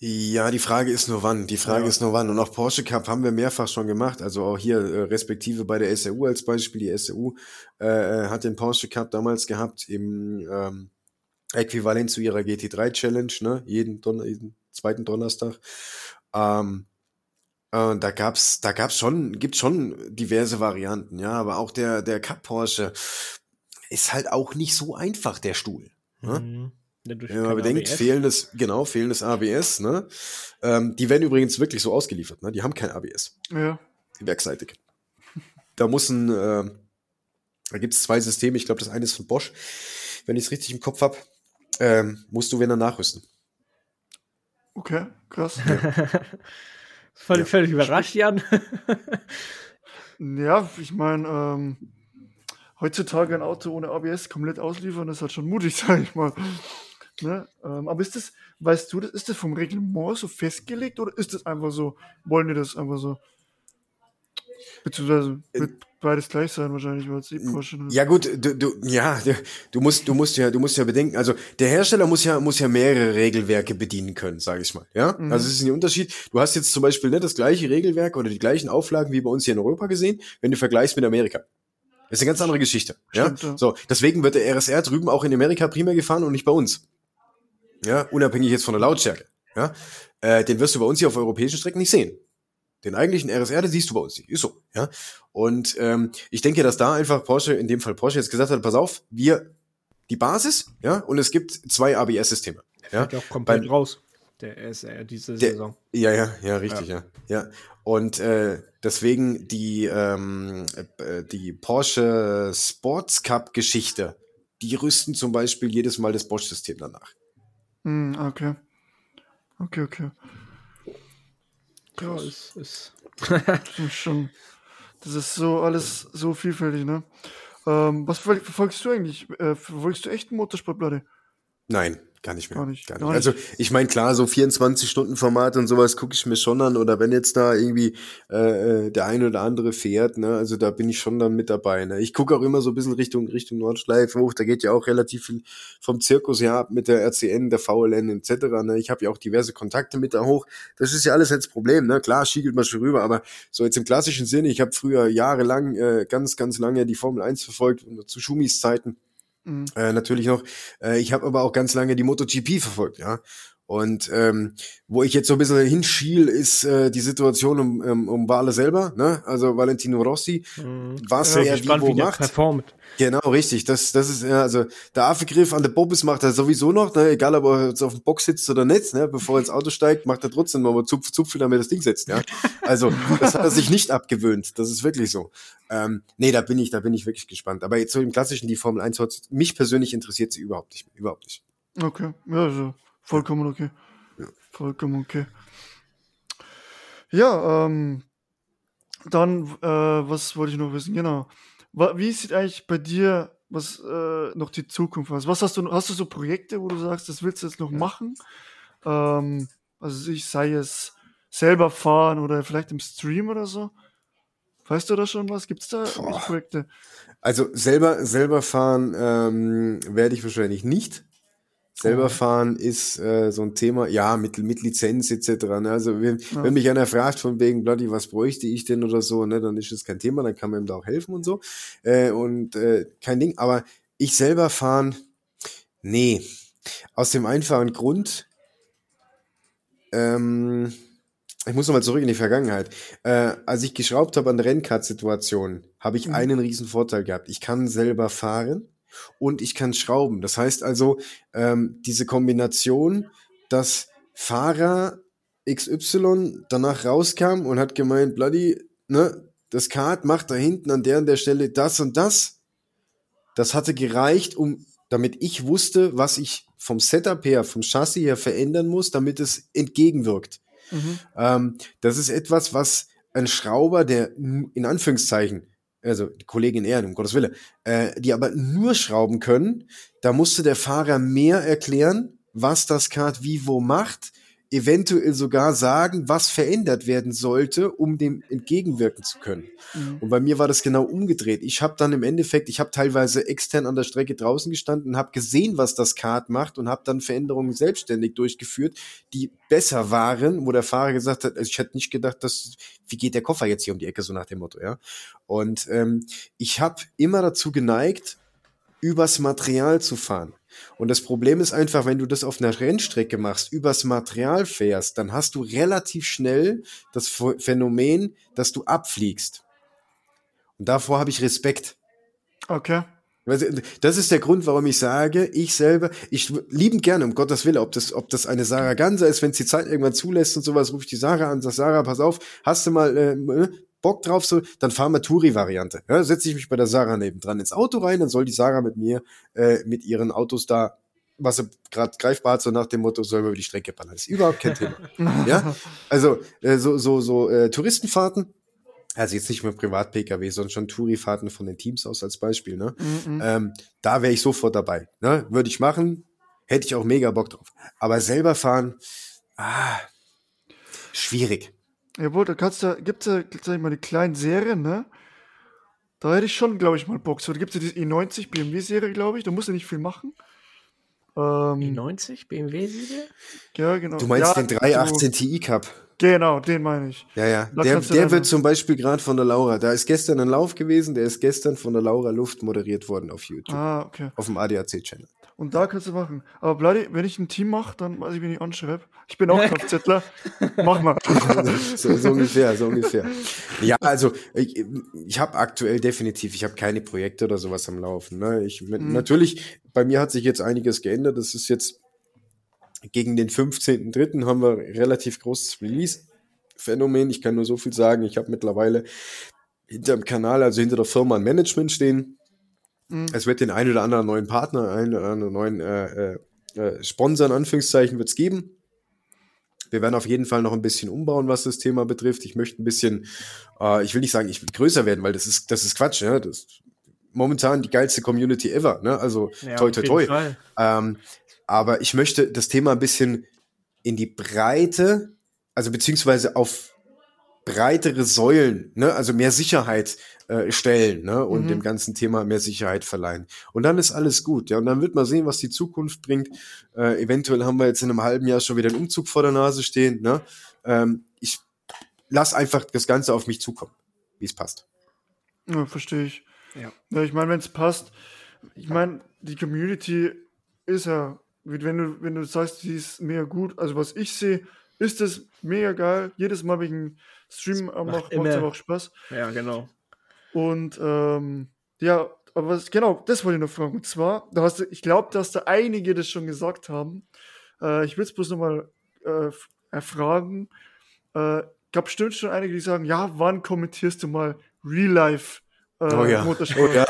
Ja, die Frage ist nur wann. Die Frage ja. ist nur wann. Und auch Porsche Cup haben wir mehrfach schon gemacht. Also auch hier äh, respektive bei der SRU als Beispiel. Die SRU äh, hat den Porsche Cup damals gehabt im ähm, Äquivalent zu ihrer GT3 Challenge, ne? Jeden, Don jeden zweiten Donnerstag. Ähm, äh, da gab's, da gab's schon, gibt schon diverse Varianten, ja, aber auch der, der Cup Porsche, ist halt auch nicht so einfach, der Stuhl. Ne? Mhm. Wenn man bedenkt, ABS. fehlendes, genau, fehlendes ABS, ne? Ähm, die werden übrigens wirklich so ausgeliefert, ne? Die haben kein ABS. Ja. Werkseitig. Da muss ein, äh, da gibt es zwei Systeme, ich glaube, das eine ist von Bosch, wenn ich es richtig im Kopf habe, ähm, musst du, wenn er nachrüsten. Okay, krass. Ja. völlig, ja. völlig überrascht, Jan. ja, ich meine, ähm, heutzutage ein Auto ohne ABS komplett ausliefern, ist halt schon mutig, sag ich mal. Ne? Ähm, aber ist das, weißt du, das, ist das vom Reglement so festgelegt oder ist das einfach so, wollen die das einfach so? Beziehungsweise äh, wird beides gleich sein wahrscheinlich, weil es eh Porsche Ja gut, du, du, ja, du musst, du musst ja, du musst ja bedenken, also der Hersteller muss ja, muss ja mehrere Regelwerke bedienen können, sage ich mal, ja. Mhm. Also es ist ein Unterschied. Du hast jetzt zum Beispiel nicht das gleiche Regelwerk oder die gleichen Auflagen wie bei uns hier in Europa gesehen, wenn du vergleichst mit Amerika. Das ist eine ganz andere Geschichte. Stimmt, ja? So, deswegen wird der RSR drüben auch in Amerika primär gefahren und nicht bei uns. Ja, unabhängig jetzt von der Lautstärke. Ja, äh, den wirst du bei uns hier auf europäischen Strecken nicht sehen. Den eigentlichen RSR, den siehst du bei uns nicht. Ist so. Ja, und ähm, ich denke, dass da einfach Porsche, in dem Fall Porsche jetzt gesagt hat, pass auf, wir die Basis, ja, und es gibt zwei ABS-Systeme. Ja, auch komplett Beim, raus der SR diese der, Saison. Ja, ja, ja, richtig, ja. ja. ja. Und äh, deswegen die, ähm, äh, die Porsche Sports Cup Geschichte, die rüsten zum Beispiel jedes Mal das Bosch-System danach. Mm, okay. Okay, okay. Ja, ist, ist. schon. Das ist so alles so vielfältig, ne? Ähm, was verfolgst du eigentlich? Äh, verfolgst du echt Motorsportplatte? Nein. Gar nicht mehr. Gar nicht. Gar nicht. Also ich meine, klar, so 24-Stunden-Format und sowas gucke ich mir schon an. Oder wenn jetzt da irgendwie äh, äh, der eine oder andere fährt, ne, also da bin ich schon dann mit dabei. Ne? Ich gucke auch immer so ein bisschen Richtung Richtung Nordschleife hoch. Da geht ja auch relativ viel vom Zirkus her ab mit der RCN, der VLN etc. Ne? Ich habe ja auch diverse Kontakte mit da hoch. Das ist ja alles jetzt Problem. Ne? Klar, schiegelt man schon rüber, aber so jetzt im klassischen Sinne, ich habe früher jahrelang, äh, ganz, ganz lange die Formel 1 verfolgt, zu Schumis Zeiten Mhm. Äh, natürlich noch. Äh, ich habe aber auch ganz lange die MotoGP verfolgt, ja. Und ähm, wo ich jetzt so ein bisschen hinschiel, ist äh, die Situation um, um, um Wale selber, ne? Also Valentino Rossi, mhm. was ja, er wie wo macht. Performt. Genau, richtig. Das, das ist ja, also der Affengriff an der Bobis macht er sowieso noch, ne? egal ob er jetzt auf dem Box sitzt oder nicht, ne? bevor er ins Auto steigt, macht er trotzdem mal Zupf, Zupf, damit das Ding setzt. Ja? Also das hat er sich nicht abgewöhnt. Das ist wirklich so. Ähm, nee, da bin ich, da bin ich wirklich gespannt. Aber jetzt so im klassischen die Formel 1 mich persönlich interessiert sie überhaupt nicht, überhaupt nicht. Okay, ja, also Vollkommen okay. Ja. Vollkommen okay. Ja, ähm, dann, äh, was wollte ich noch wissen? Genau. Wie sieht eigentlich bei dir was äh, noch die Zukunft aus? Was hast du, hast du so Projekte, wo du sagst, das willst du jetzt noch ja. machen? Ähm, also ich sei es selber fahren oder vielleicht im Stream oder so. Weißt du da schon was? Gibt es da Projekte? Also selber, selber fahren ähm, werde ich wahrscheinlich nicht. Selber fahren ist äh, so ein Thema, ja, mit, mit Lizenz etc. Ne? Also wenn, Ja. wenn mich einer fragt von wegen, Bloody, was bräuchte ich denn oder so, ne, dann ist das kein Thema, dann kann man ihm da auch helfen und so. Äh, und äh, kein Ding. Aber ich selber fahren, nee. Aus dem einfachen Grund, ähm, ich muss nochmal zurück in die Vergangenheit. Äh, als ich geschraubt habe an Rennkart-Situationen, habe ich Mhm. einen riesen Vorteil gehabt. Ich kann selber fahren und ich kann schrauben. Das heißt also, ähm, diese Kombination, dass Fahrer XY danach rauskam und hat gemeint, Bloody, ne, das Kart macht da hinten an der und der Stelle das und das. Das hatte gereicht, um, damit ich wusste, was ich vom Setup her, vom Chassis her verändern muss, damit es entgegenwirkt. Mhm. Ähm, das ist etwas, was ein Schrauber, der in Anführungszeichen, also die Kollegin Ehren, um Gottes Wille, äh, die aber nur schrauben können, da musste der Fahrer mehr erklären, was das Kart wie wo macht, eventuell sogar sagen, was verändert werden sollte, um dem entgegenwirken zu können. Mhm. Und bei mir war das genau umgedreht. Ich habe dann im Endeffekt, ich habe teilweise extern an der Strecke draußen gestanden, habe gesehen, was das Kart macht und habe dann Veränderungen selbstständig durchgeführt, die besser waren, wo der Fahrer gesagt hat, also ich hätte nicht gedacht, dass wie geht der Koffer jetzt hier um die Ecke so nach dem Motto, ja. Und ähm, ich habe immer dazu geneigt, übers Material zu fahren. Und das Problem ist einfach, wenn du das auf einer Rennstrecke machst, übers Material fährst, dann hast du relativ schnell das Ph- Phänomen, dass du abfliegst. Und davor habe ich Respekt. Okay. Das ist der Grund, warum ich sage, ich selber, ich liebend gerne, um Gottes Willen, ob das, ob das eine Sarah Ganser ist, wenn es die Zeit irgendwann zulässt und sowas, rufe ich die Sarah an, sag Sarah, pass auf, hast du mal äh, Bock drauf, so, dann fahren wir Touri-Variante. Ja, setze ich mich bei der Sarah nebendran ins Auto rein, dann soll die Sarah mit mir, äh, mit ihren Autos da, was sie gerade greifbar hat, so nach dem Motto, sollen wir über die Strecke ballern. Das ist überhaupt kein Thema. Ja, also äh, so so so äh, Touristenfahrten, also jetzt nicht mehr Privat-PKW, sondern schon Tourifahrten von den Teams aus als Beispiel. Ne? Mhm. Ähm, da wäre ich sofort dabei. Ne? Würde ich machen, hätte ich auch mega Bock drauf. Aber selber fahren, ah, schwierig. Jawohl, da kannst du, gibt's ja, sag ich mal, die kleinen Serien, ne? Da hätte ich schon, glaube ich, mal Bock. So, da gibt's ja diese i90 BMW-Serie, glaube ich. Da musst du nicht viel machen. Ähm, Die 90 BMW-Serie? ja, genau. Du meinst ja, den 318 so- Ti Cup? Genau, den meine ich. Ja, ja. Da Der, der wird zum Beispiel gerade von der Laura, da ist gestern ein Lauf gewesen, der ist gestern von der Laura Luft moderiert worden auf YouTube. Ah, okay. Auf dem ADAC-Channel. Und da kannst du machen. Aber Bloody, wenn ich ein Team mache, dann weiß ich, wen ich anschreibe. Ich bin auch Kfzler. Mach mal. so, so ungefähr, so ungefähr. Ja, also ich, ich habe aktuell definitiv, ich habe keine Projekte oder sowas am Laufen. Ne? Ich, mit, Mhm. Natürlich, bei mir hat sich jetzt einiges geändert. Das ist jetzt gegen den 15.3. haben wir relativ großes Release-Phänomen. Ich kann nur so viel sagen. Ich habe mittlerweile hinter dem Kanal, also hinter der Firma ein Management stehen. Mhm. Es wird den einen oder anderen neuen Partner, einen oder anderen neuen äh, äh, äh, Sponsor in Anführungszeichen wird es geben. Wir werden auf jeden Fall noch ein bisschen umbauen, was das Thema betrifft. Ich möchte ein bisschen, äh, ich will nicht sagen, ich will größer werden, weil das ist, das ist Quatsch. Ne? Das momentan die geilste Community ever. Ne? Also toi, toi, toi. Fall. Ähm, aber ich möchte das Thema ein bisschen in die Breite, also beziehungsweise auf breitere Säulen, ne, also mehr Sicherheit äh, stellen, ne, und Mhm. dem ganzen Thema mehr Sicherheit verleihen. Und dann ist alles gut, ja. Und dann wird man sehen, was die Zukunft bringt. Äh, eventuell haben wir jetzt in einem halben Jahr schon wieder einen Umzug vor der Nase stehen, ne. Ähm, ich lass einfach das Ganze auf mich zukommen, wie es passt. Ja, verstehe ich. Ja. Ja, ich meine, wenn es passt, ich meine, die Community ist ja, wenn du, wenn du sagst, die ist mega gut, also was ich sehe, ist es mega geil. Jedes Mal wegen Stream äh, macht macht immer- macht aber auch Spaß. Ja, genau. Und ähm, ja, aber was, genau, das wollte ich noch fragen. Und zwar, da hast du, ich glaube, dass da einige das schon gesagt haben. Äh, ich will es bloß nochmal äh, erfragen. Äh, gab bestimmt schon einige, die sagen, ja, wann kommentierst du mal Real Life äh, Oh ja. Oh ja.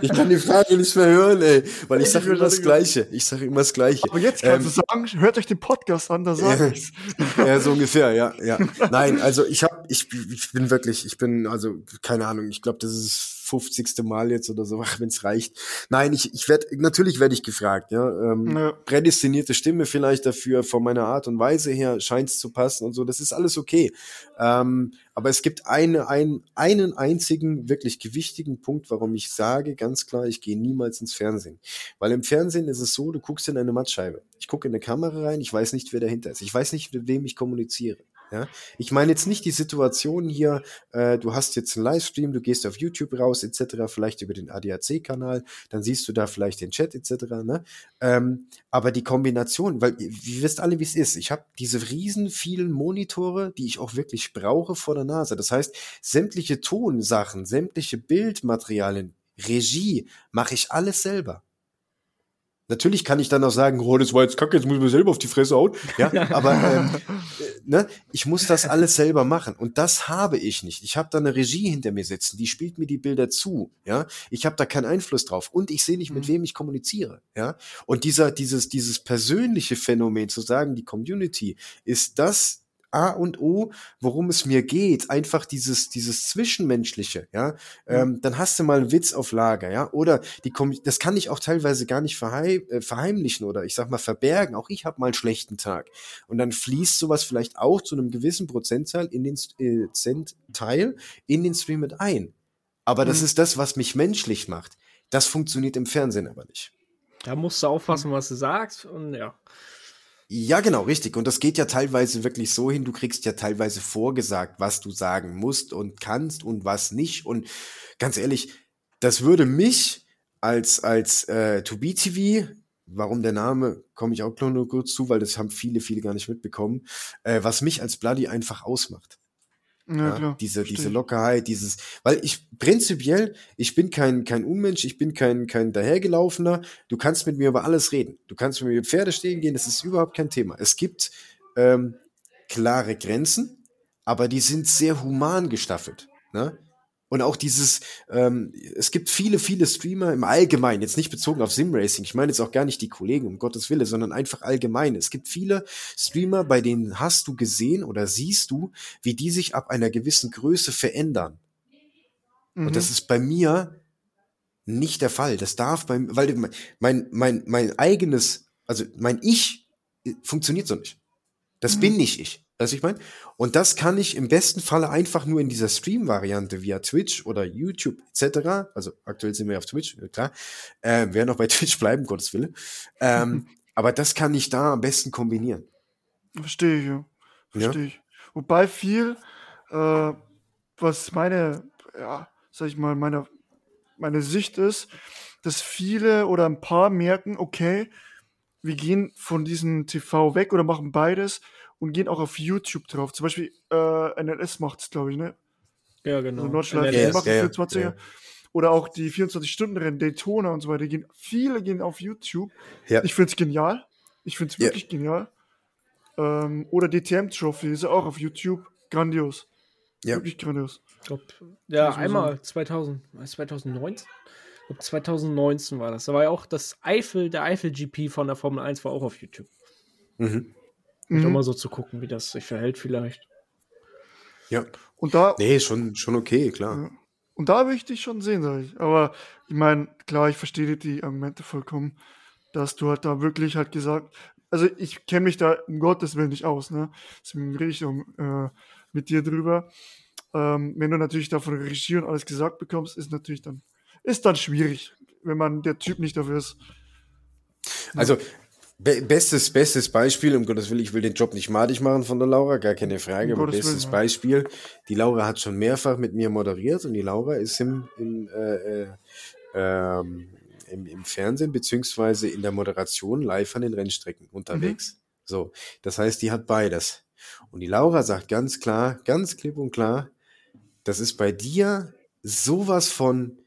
Ich kann die Frage nicht mehr hören, ey, weil ich sage immer das Gleiche. Ich sage immer das Gleiche. Aber jetzt kannst du sagen, hört euch den Podcast an, da sag Ja. ich's. Ja, so ungefähr, ja, ja. Nein, also ich habe, ich, ich bin wirklich, ich bin, also keine Ahnung, ich glaube, das ist 50. Mal jetzt oder so, wenn es reicht. Nein, ich, ich werde, natürlich werde ich gefragt, ja. Ähm, ja. Prädestinierte Stimme vielleicht dafür, von meiner Art und Weise her scheint es zu passen und so, das ist alles okay. Ähm, aber es gibt eine, ein, einen einzigen wirklich gewichtigen Punkt, warum ich sage ganz klar, ich gehe niemals ins Fernsehen. Weil im Fernsehen ist es so, du guckst in eine Mattscheibe. Ich gucke in eine Kamera rein, ich weiß nicht, wer dahinter ist. Ich weiß nicht, mit wem ich kommuniziere. Ja? Ich meine jetzt nicht die Situation hier, äh, du hast jetzt einen Livestream, du gehst auf YouTube raus, etc., vielleicht über den ADAC-Kanal, dann siehst du da vielleicht den Chat, etc. Ne? Ähm, aber die Kombination, weil ihr wisst alle, wie es ist. Ich habe diese riesen vielen Monitore, die ich auch wirklich brauche vor der Nase. Das heißt, sämtliche Tonsachen, sämtliche Bildmaterialien, Regie, mache ich alles selber. Natürlich kann ich dann auch sagen, oh, das war jetzt kacke, jetzt muss ich mir selber auf die Fresse hauen. Ja, aber ähm, äh, ne, ich muss das alles selber machen. Und das habe ich nicht. Ich habe da eine Regie hinter mir sitzen, die spielt mir die Bilder zu. Ja, ich habe da keinen Einfluss drauf. Und ich sehe nicht, mit mhm. wem ich kommuniziere. Ja, und dieser, dieses, dieses persönliche Phänomen zu sagen, die Community ist das A und O, worum es mir geht, einfach dieses, dieses Zwischenmenschliche, ja, ähm, dann hast du mal einen Witz auf Lager, ja, oder die das kann ich auch teilweise gar nicht verheim äh, verheimlichen oder ich sag mal verbergen, auch ich habe mal einen schlechten Tag und dann fließt sowas vielleicht auch zu einem gewissen Prozentteil in den äh, Teil in den Stream mit ein. Aber das mhm. ist das, was mich menschlich macht. Das funktioniert im Fernsehen aber nicht. Da musst du aufpassen, was du sagst und ja. Ja, genau, richtig. Und das geht ja teilweise wirklich so hin, du kriegst ja teilweise vorgesagt, was du sagen musst und kannst und was nicht. Und ganz ehrlich, das würde mich als, als äh, To Be TV, warum der Name, komme ich auch nur kurz zu, weil das haben viele, viele gar nicht mitbekommen, äh, was mich als Bloody einfach ausmacht. Ja, ja, diese, diese Lockerheit, dieses, weil ich prinzipiell, ich bin kein, kein Unmensch, ich bin kein, kein dahergelaufener. Du kannst mit mir über alles reden. Du kannst mit mir Pferde stehen gehen, das ist überhaupt kein Thema. Es gibt ähm, klare Grenzen, aber die sind sehr human gestaffelt. Ne? Und auch dieses, ähm, es gibt viele, viele Streamer im Allgemeinen, jetzt nicht bezogen auf Simracing, ich meine jetzt auch gar nicht die Kollegen, um Gottes Wille, sondern einfach allgemein. Es gibt viele Streamer, bei denen hast du gesehen oder siehst du, wie die sich ab einer gewissen Größe verändern. Mhm. Und das mhm. ist bei mir nicht der Fall. Das darf beim, weil mein, mein, mein eigenes, also mein Ich äh, funktioniert so nicht. Das mhm. bin nicht ich. Du, ich meine? Und das kann ich im besten Falle einfach nur in dieser Stream-Variante via Twitch oder YouTube etc. Also aktuell sind wir auf Twitch, klar. Äh, werden auch bei Twitch bleiben, Gottes Wille. Ähm, aber das kann ich da am besten kombinieren. Verstehe ich, ja. Verstehe ja? ich. Wobei viel, äh, was meine, ja, sag ich mal, meine, meine Sicht ist, dass viele oder ein paar merken, okay, wir gehen von diesem TV weg oder machen beides und gehen auch auf YouTube drauf. Zum Beispiel äh, NLS macht es, glaube ich, ne? Ja, genau. Also Nordschleife NLS, macht ja, 24er. Ja. Oder auch die 24-Stunden-Rennen, Daytona und so weiter. Gehen, viele gehen auf YouTube. Ja. Ich finde es genial. Ich finde es wirklich genial. Ähm, oder DTM Trophy ist auch auf YouTube. Grandios. Ja. Wirklich grandios. Glaub, ja, einmal 2000, 2019. 2019 war das. Da war ja auch das Eifel, der Eifel GP von der Formel 1 war auch auf YouTube. Mhm. Mhm. Um mal so zu gucken, wie das sich verhält, vielleicht. Ja. Und da. Nee, schon, schon okay, klar. Ja. Und da will ich dich schon sehen, sag ich. Aber ich meine, klar, ich verstehe die Argumente vollkommen, dass du halt da wirklich halt gesagt, also ich kenne mich da um Gottes Willen nicht aus, ne? Deswegen rede ich um, äh, mit dir drüber. Ähm, wenn du natürlich da von Regie und alles gesagt bekommst, ist natürlich dann, ist dann schwierig, wenn man der Typ nicht dafür ist. Also Bestes, bestes Beispiel, um Gottes Willen, ich will den Job nicht madig machen von der Laura, gar keine Frage, um aber bestes Willen, Beispiel, die Laura hat schon mehrfach mit mir moderiert und die Laura ist im, im, äh, äh, ähm, im, im Fernsehen beziehungsweise in der Moderation live an den Rennstrecken unterwegs. Mhm. So, das heißt, die hat beides. Und die Laura sagt ganz klar, ganz klipp und klar, das ist bei dir sowas von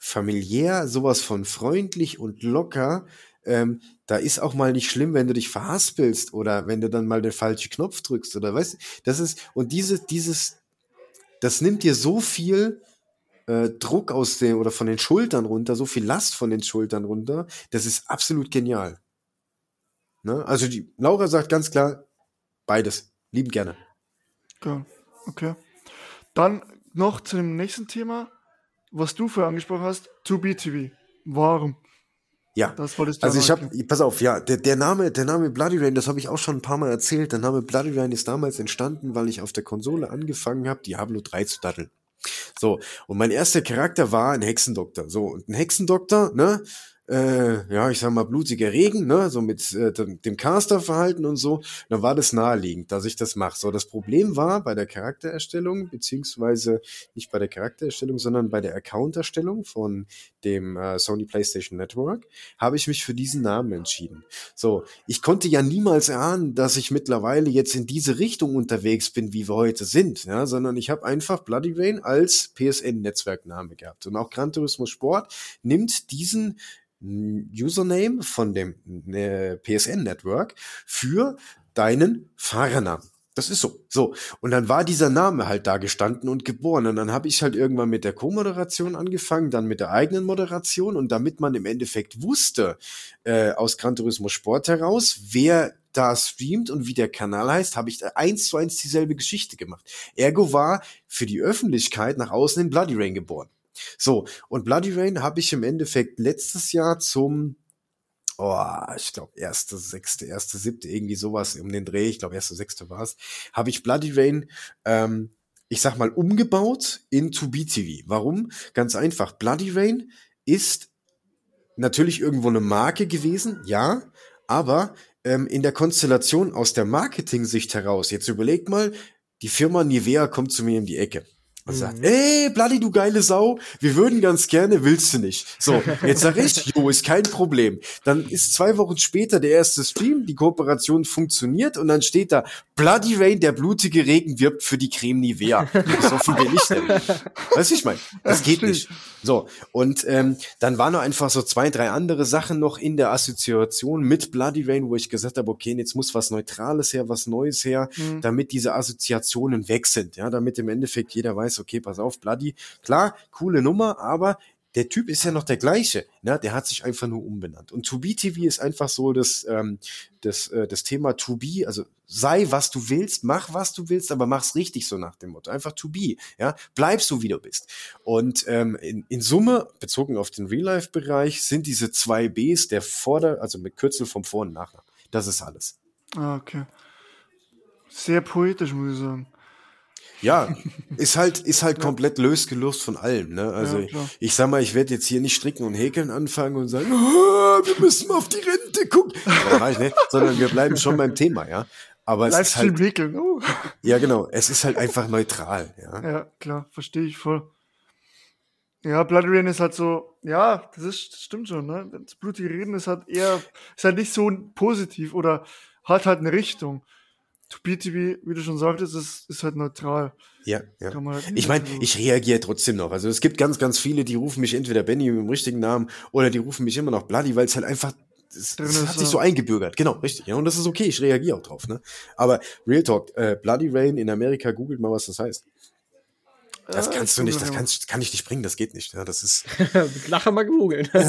familiär, sowas von freundlich und locker, ähm, da ist auch mal nicht schlimm, wenn du dich verhaspelst oder wenn du dann mal den falschen Knopf drückst oder weißt das ist, und diese, dieses, das nimmt dir so viel äh, Druck aus dem oder von den Schultern runter, so viel Last von den Schultern runter, das ist absolut genial. Ne? Also die Laura sagt ganz klar, beides, lieben gerne. Okay. okay. Dann noch zu dem nächsten Thema. Was du vorher angesprochen hast, 2BTV. Warum? Ja, Das wolltest du also ich habe, pass auf, ja, der, der Name, der Name Bloody Rain, das habe ich auch schon ein paar Mal erzählt. Der Name Bloody Rain ist damals entstanden, weil ich auf der Konsole angefangen habe, Diablo 3 zu daddeln. So, und mein erster Charakter war ein Hexendoktor. So, und ein Hexendoktor, ne, äh, ja, ich sag mal, blutiger Regen, ne, so mit äh, dem Casterverhalten und so, dann war das naheliegend, dass ich das mache. So, das Problem war bei der Charaktererstellung, beziehungsweise nicht bei der Charaktererstellung, sondern bei der Accounterstellung von dem äh, Sony PlayStation Network, habe ich mich für diesen Namen entschieden. So, ich konnte ja niemals erahnen, dass ich mittlerweile jetzt in diese Richtung unterwegs bin, wie wir heute sind, ja, sondern ich habe einfach Bloody Rain als PSN-Netzwerkname gehabt. Und auch Gran Turismo Sport nimmt diesen Username von dem äh, PSN-Network für deinen Fahrernamen. Das ist so. So. Und dann war dieser Name halt da gestanden und geboren. Und dann habe ich halt irgendwann mit der Co-Moderation angefangen, dann mit der eigenen Moderation. Und damit man im Endeffekt wusste, äh, aus Gran Turismo Sport heraus, wer da streamt und wie der Kanal heißt, habe ich eins zu eins dieselbe Geschichte gemacht. Ergo war für die Öffentlichkeit nach außen in Bloody Rain geboren. So, und Bloody Rain habe ich im Endeffekt letztes Jahr zum oh, ich glaube, erste, sechste, erste, siebte, irgendwie sowas um den Dreh, ich glaube, erste, sechste war es, habe ich Bloody Rain, ähm, ich sag mal, umgebaut in 2B-TV. Warum? Ganz einfach. Bloody Rain ist natürlich irgendwo eine Marke gewesen, ja, aber ähm, in der Konstellation aus der Marketing-Sicht heraus, jetzt überlegt mal, die Firma Nivea kommt zu mir in die Ecke. Und sagt, ey, Bloody, du geile Sau, wir würden ganz gerne, willst du nicht. So, jetzt sag ich, jo, ist kein Problem. Dann ist zwei Wochen später der erste Stream, die Kooperation funktioniert und dann steht da, Bloody Rain, der blutige Regen wirbt für die Creme Nivea. So viel bin ich denn. Weißt du, ich meine, das geht nicht. So, und ähm, dann waren noch einfach so zwei, drei andere Sachen noch in der Assoziation mit Bloody Rain, wo ich gesagt habe, okay, jetzt muss was Neutrales her, was Neues her, Mhm. damit diese Assoziationen weg sind, ja, damit im Endeffekt jeder weiß, okay, pass auf, Bloody, klar, coole Nummer, aber der Typ ist ja noch der gleiche, ne? der hat sich einfach nur umbenannt. Und To Be TV ist einfach so das, ähm, das, äh, das Thema To Be, also sei was du willst, mach was du willst, aber mach's richtig so nach dem Motto. Einfach To Be, ja, bleib so wie du bist. Und ähm, in, in Summe, bezogen auf den Real-Life-Bereich, sind diese zwei Bs der Vorder-, also mit Kürzel vom Vor- und Nachnamen. Das ist alles. Ah, okay. Sehr poetisch, muss ich sagen. Ja, ist halt, ist halt komplett losgelöst von allem, ne? Also, Ja, klar. ich sag mal, ich werde jetzt hier nicht stricken und häkeln anfangen und sagen, "Ah, wir müssen mal auf die Rente gucken. Ich nicht, sondern wir bleiben schon beim Thema, ja. Aber es ist halt, häkeln. Oh. ja genau, es ist halt einfach neutral, ja. Ja, klar, verstehe ich voll. Ja, Bloody Rain ist halt so, ja, das ist das stimmt schon, ne? Das blutige Reden ist halt eher, ist halt nicht so positiv oder hat halt eine Richtung. To BTV, wie du schon sagtest, ist, ist halt neutral. Ja, ja. Kann man halt Ich meine, so- ich reagiere trotzdem noch. Also es gibt ganz, ganz viele, die rufen mich entweder Benny mit dem richtigen Namen oder die rufen mich immer noch Bloody, weil es halt einfach, es, es ist, hat sich ja. so eingebürgert. Genau, richtig. Ja, und das ist okay, ich reagiere auch drauf. Ne? Aber Real Talk, äh, Bloody Rain in Amerika, googelt mal, was das heißt. Das Äh, kannst du nicht, das kannst, kann ich nicht bringen, das geht nicht. Ja, das ist, Lache mal googeln. ja,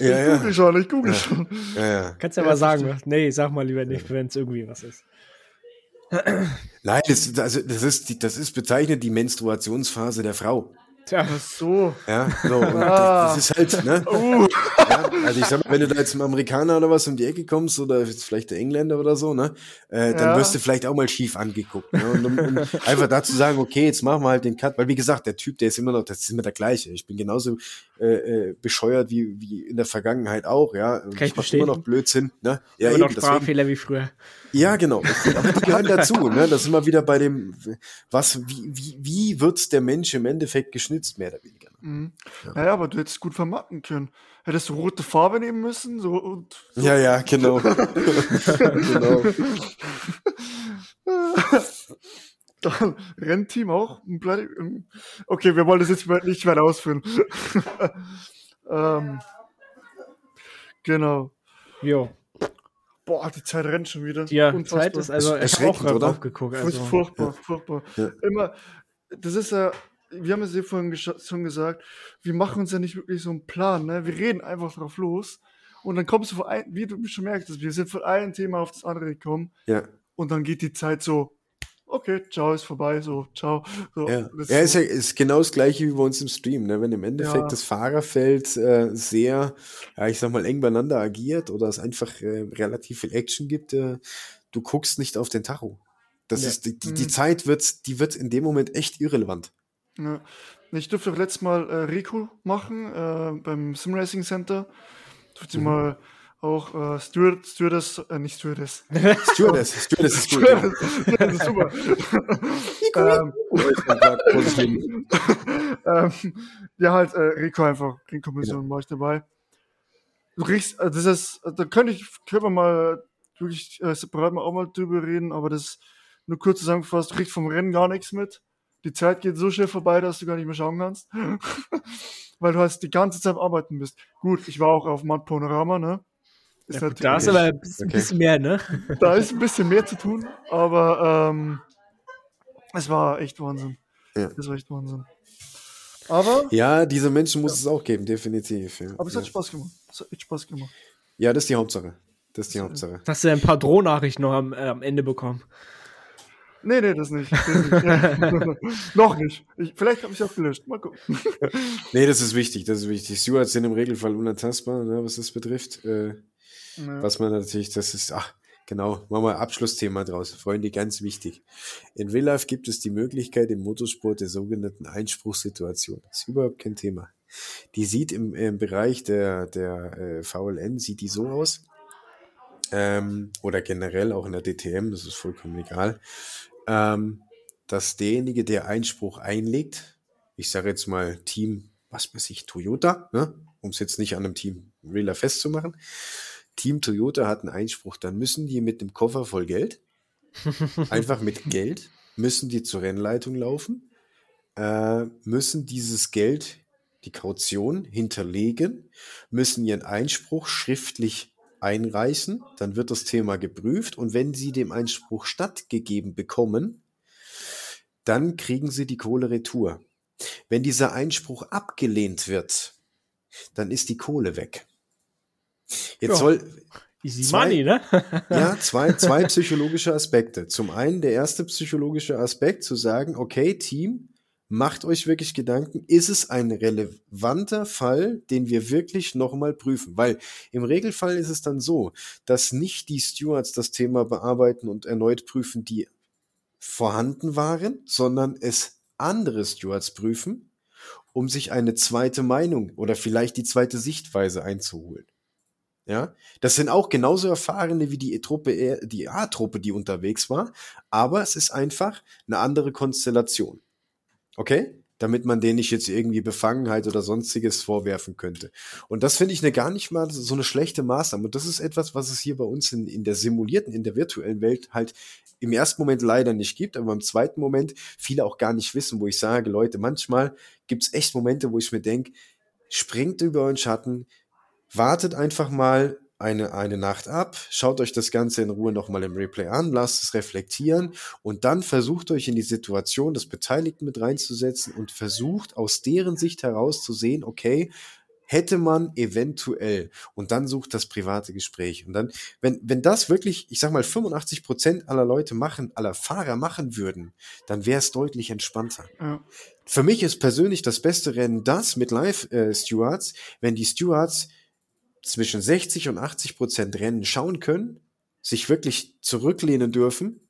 Ich ja, google schon, ich google schon. ja, ja. Kannst ja, Ja, mal sagen. Nee, sag mal lieber nicht, wenn es irgendwie was ist. Nein, das, also, das ist, das ist bezeichnet die Menstruationsphase der Frau. Tja, so. Ja, so, Ah. das, das ist halt, ne? Uh, Ja, also ich sag mal, wenn du da jetzt zum Amerikaner oder was um die Ecke kommst oder jetzt vielleicht der Engländer oder so, ne, äh, dann Ja. wirst du vielleicht auch mal schief angeguckt. Ne? Und um, um einfach da zu sagen, okay, jetzt machen wir halt den Cut, weil wie gesagt, der Typ, der ist immer noch, das ist immer der gleiche. Ich bin genauso äh, äh, bescheuert wie, wie in der Vergangenheit auch, ja. Kann ich mach immer noch. Blödsinn, ne? Ja, immer noch eben, deswegen, Sprachfehler wie früher. Ja, genau. Aber die gehören dazu, ne? Das sind wir wieder bei dem, was, wie, wie, wie wird der Mensch im Endeffekt geschnitzt, mehr oder weniger. mhm. Naja, aber du hättest gut vermarkten können. Hättest du rote Farbe nehmen müssen, so und Ja, ja, genau. genau. dann Rennteam auch. Bloody- Okay, wir wollen das jetzt nicht weiter ausführen. ähm, genau. Jo. Boah, die Zeit rennt schon wieder. Ja, Unfassbar. Zeit ist also, ich habe auch Erschreckend, gerade oder? drauf geguckt. Das ist Also, furchtbar, furchtbar. Ja. Immer, das ist ja, wir haben es ja vorhin schon gesagt, wir machen uns ja nicht wirklich so einen Plan, ne? Wir reden einfach drauf los und dann kommst du von ein, wie du schon merkst, wir sind von einem Thema auf das andere gekommen Ja. und dann geht die Zeit so okay, ciao, ist vorbei, so, ciao. So, Ja, ja ist, ja ist genau das gleiche wie bei uns im Stream. Ne? Wenn im Endeffekt Ja. das Fahrerfeld äh, sehr, ja, ich sag mal, eng beieinander agiert oder es einfach äh, relativ viel Action gibt, äh, du guckst nicht auf den Tacho. Das Ja. ist, die, die, die Mhm. Zeit wird, die wird in dem Moment echt irrelevant. Ja. Ich durfte auch letztes Mal äh, Rico machen äh, beim Simracing Center. Durfte Mhm. mal auch äh, Steward, Stewardess, äh, nicht Stewardess. Stewardess, Stewardess ist gut. Stewardess, ja, super. ähm, ähm, ja, halt äh, Rico einfach, Ringkommission war ich dabei. Du kriegst, äh, das ist, äh, da könnte ich, können wir mal wirklich äh, separat mal auch mal drüber reden, aber das nur kurz zusammengefasst, du kriegst vom Rennen gar nichts mit. Die Zeit geht so schnell vorbei, dass du gar nicht mehr schauen kannst. Weil du halt die ganze Zeit am Arbeiten bist. Gut, ich war auch auf Mount Panorama, ne? Ist Ja, gut, da ist aber ein bisschen, Okay. bisschen mehr, ne? da ist ein bisschen mehr zu tun, aber ähm, es war echt Wahnsinn. Ja. Das war echt Wahnsinn. Aber, Ja, diese Menschen muss es auch geben, definitiv. Ja. aber es ja. hat Spaß gemacht. Es hat echt Spaß gemacht. ja, das ist die Hauptsache. Das ist die So. Hauptsache. Hast du ein paar Drohnachrichten noch am, äh, am Ende bekommen? Nee, nee, das nicht. Das nicht. Ja. Noch nicht. Ich, vielleicht habe ich auch gelöscht. Mal gucken. Nee, das ist wichtig, das ist wichtig. Stewards sind im Regelfall unantastbar, ne, was das betrifft. Äh, Ja. Was man natürlich, das ist, ach, genau, machen wir ein Abschlussthema draus. Freunde, ganz wichtig. In Real Life gibt es die Möglichkeit im Motorsport der sogenannten Einspruchssituation. Das ist überhaupt kein Thema. Die sieht im, im Bereich der, der äh, VLN, sieht die so aus. Ähm, oder generell auch in der DTM, das ist vollkommen egal. Ähm, dass derjenige, der Einspruch einlegt, ich sage jetzt mal Team, was weiß ich, Toyota, ne? um es jetzt nicht an einem Team Real Life festzumachen, Team Toyota hat einen Einspruch, dann müssen die mit dem Koffer voll Geld, einfach mit Geld, müssen die zur Rennleitung laufen, äh, müssen dieses Geld, die Kaution hinterlegen, müssen ihren Einspruch schriftlich einreichen, dann wird das Thema geprüft und wenn sie dem Einspruch stattgegeben bekommen, dann kriegen sie die Kohle retour. Wenn dieser Einspruch abgelehnt wird, dann ist die Kohle weg. Jetzt Ja. soll, Easy Zwei- Money, ne? ja, zwei, zwei psychologische Aspekte. Zum einen der erste psychologische Aspekt, zu sagen, okay, Team, macht euch wirklich Gedanken, ist es ein relevanter Fall, den wir wirklich nochmal prüfen? Weil im Regelfall ist es dann so, dass nicht die Stewards das Thema bearbeiten und erneut prüfen, die vorhanden waren, sondern es andere Stewards prüfen, um sich eine zweite Meinung oder vielleicht die zweite Sichtweise einzuholen. Ja, das sind auch genauso erfahrene wie die Truppe, äh, die A-Truppe, die unterwegs war, aber es ist einfach eine andere Konstellation. Okay? Damit man denen nicht jetzt irgendwie Befangenheit oder sonstiges vorwerfen könnte. Und das finde ich eine gar nicht mal so eine schlechte Maßnahme. Und das ist etwas, was es hier bei uns in, in der simulierten, in der virtuellen Welt halt im ersten Moment leider nicht gibt, aber im zweiten Moment viele auch gar nicht wissen, wo ich sage, Leute, manchmal gibt es echt Momente, wo ich mir denke, springt über euren Schatten, wartet einfach mal eine, eine Nacht ab, schaut euch das Ganze in Ruhe nochmal im Replay an, lasst es reflektieren und dann versucht euch in die Situation des Beteiligten mit reinzusetzen und versucht aus deren Sicht heraus zu sehen, okay, hätte man eventuell und dann sucht das private Gespräch und dann, wenn, wenn das wirklich, ich sag mal, 85 Prozent aller Leute machen, aller Fahrer machen würden, dann wäre es deutlich entspannter. Ja. Für mich ist persönlich das beste Rennen das mit Live-Stewards, wenn die Stewards zwischen 60 und 80 Prozent Rennen schauen können, sich wirklich zurücklehnen dürfen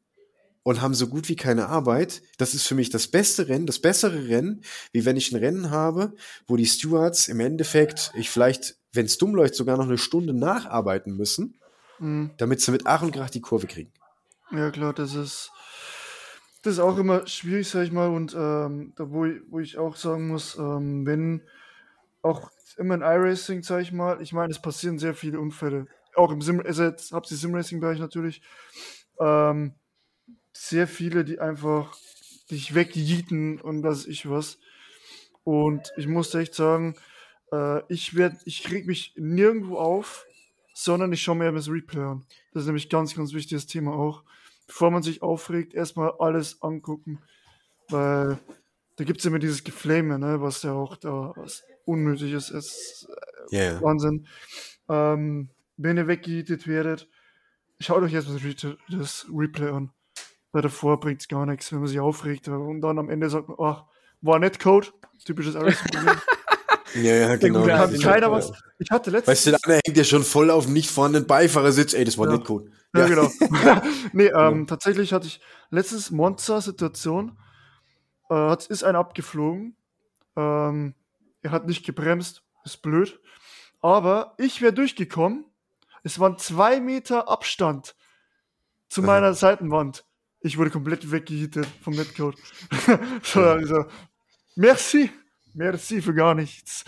und haben so gut wie keine Arbeit. Das ist für mich das beste Rennen, das bessere Rennen, wie wenn ich ein Rennen habe, wo die Stewards im Endeffekt, ich vielleicht, wenn es dumm läuft, sogar noch eine Stunde nacharbeiten müssen, Mhm. damit sie mit Ach und Krach die Kurve kriegen. Ja, klar, das ist, das ist auch immer schwierig, sag ich mal. Und ähm, da, wo, ich, wo ich auch sagen muss, ähm, wenn auch immer in iRacing, sag ich mal, ich meine, es passieren sehr viele Unfälle. Auch im Sim, also jetzt habt ihr Simracing-Bereich natürlich. Ähm, sehr viele, die einfach dich wegjieten und was ich was. Und ich muss echt sagen, äh, ich werd, ich krieg mich nirgendwo auf, sondern ich schaue mir das Replay an. Das ist nämlich ganz, ganz wichtiges Thema auch. Bevor man sich aufregt, erstmal alles angucken. Weil da gibt es immer dieses Geflame, ne, was ja auch da was unnötig ist. ist Ja, ja. Wahnsinn. Ähm, wenn ihr weggejietet werdet, schaut euch erstmal das Re- das Replay an. Weil davor bringt es gar nichts, wenn man sich aufregt. Und dann am Ende sagt man, ach, war nicht Code. Typisches Aristo-Problem. Ja, ja, genau. Da hat Ja. keiner was. Ich hatte letztens. Weißt du, der andere hängt ja schon voll auf dem nicht vorhandenen Beifahrersitz. Ey, das war Ja. nicht gut. Ja, genau. nee, ähm, tatsächlich hatte ich letztens Monza-Situation. Äh, ist einer abgeflogen. Ähm, er hat nicht gebremst. Ist blöd. Aber ich wäre durchgekommen. Es waren zwei Meter Abstand zu meiner Seitenwand. Ich wurde komplett weggehittet vom Netcode. so, also, merci. Merci für gar nichts.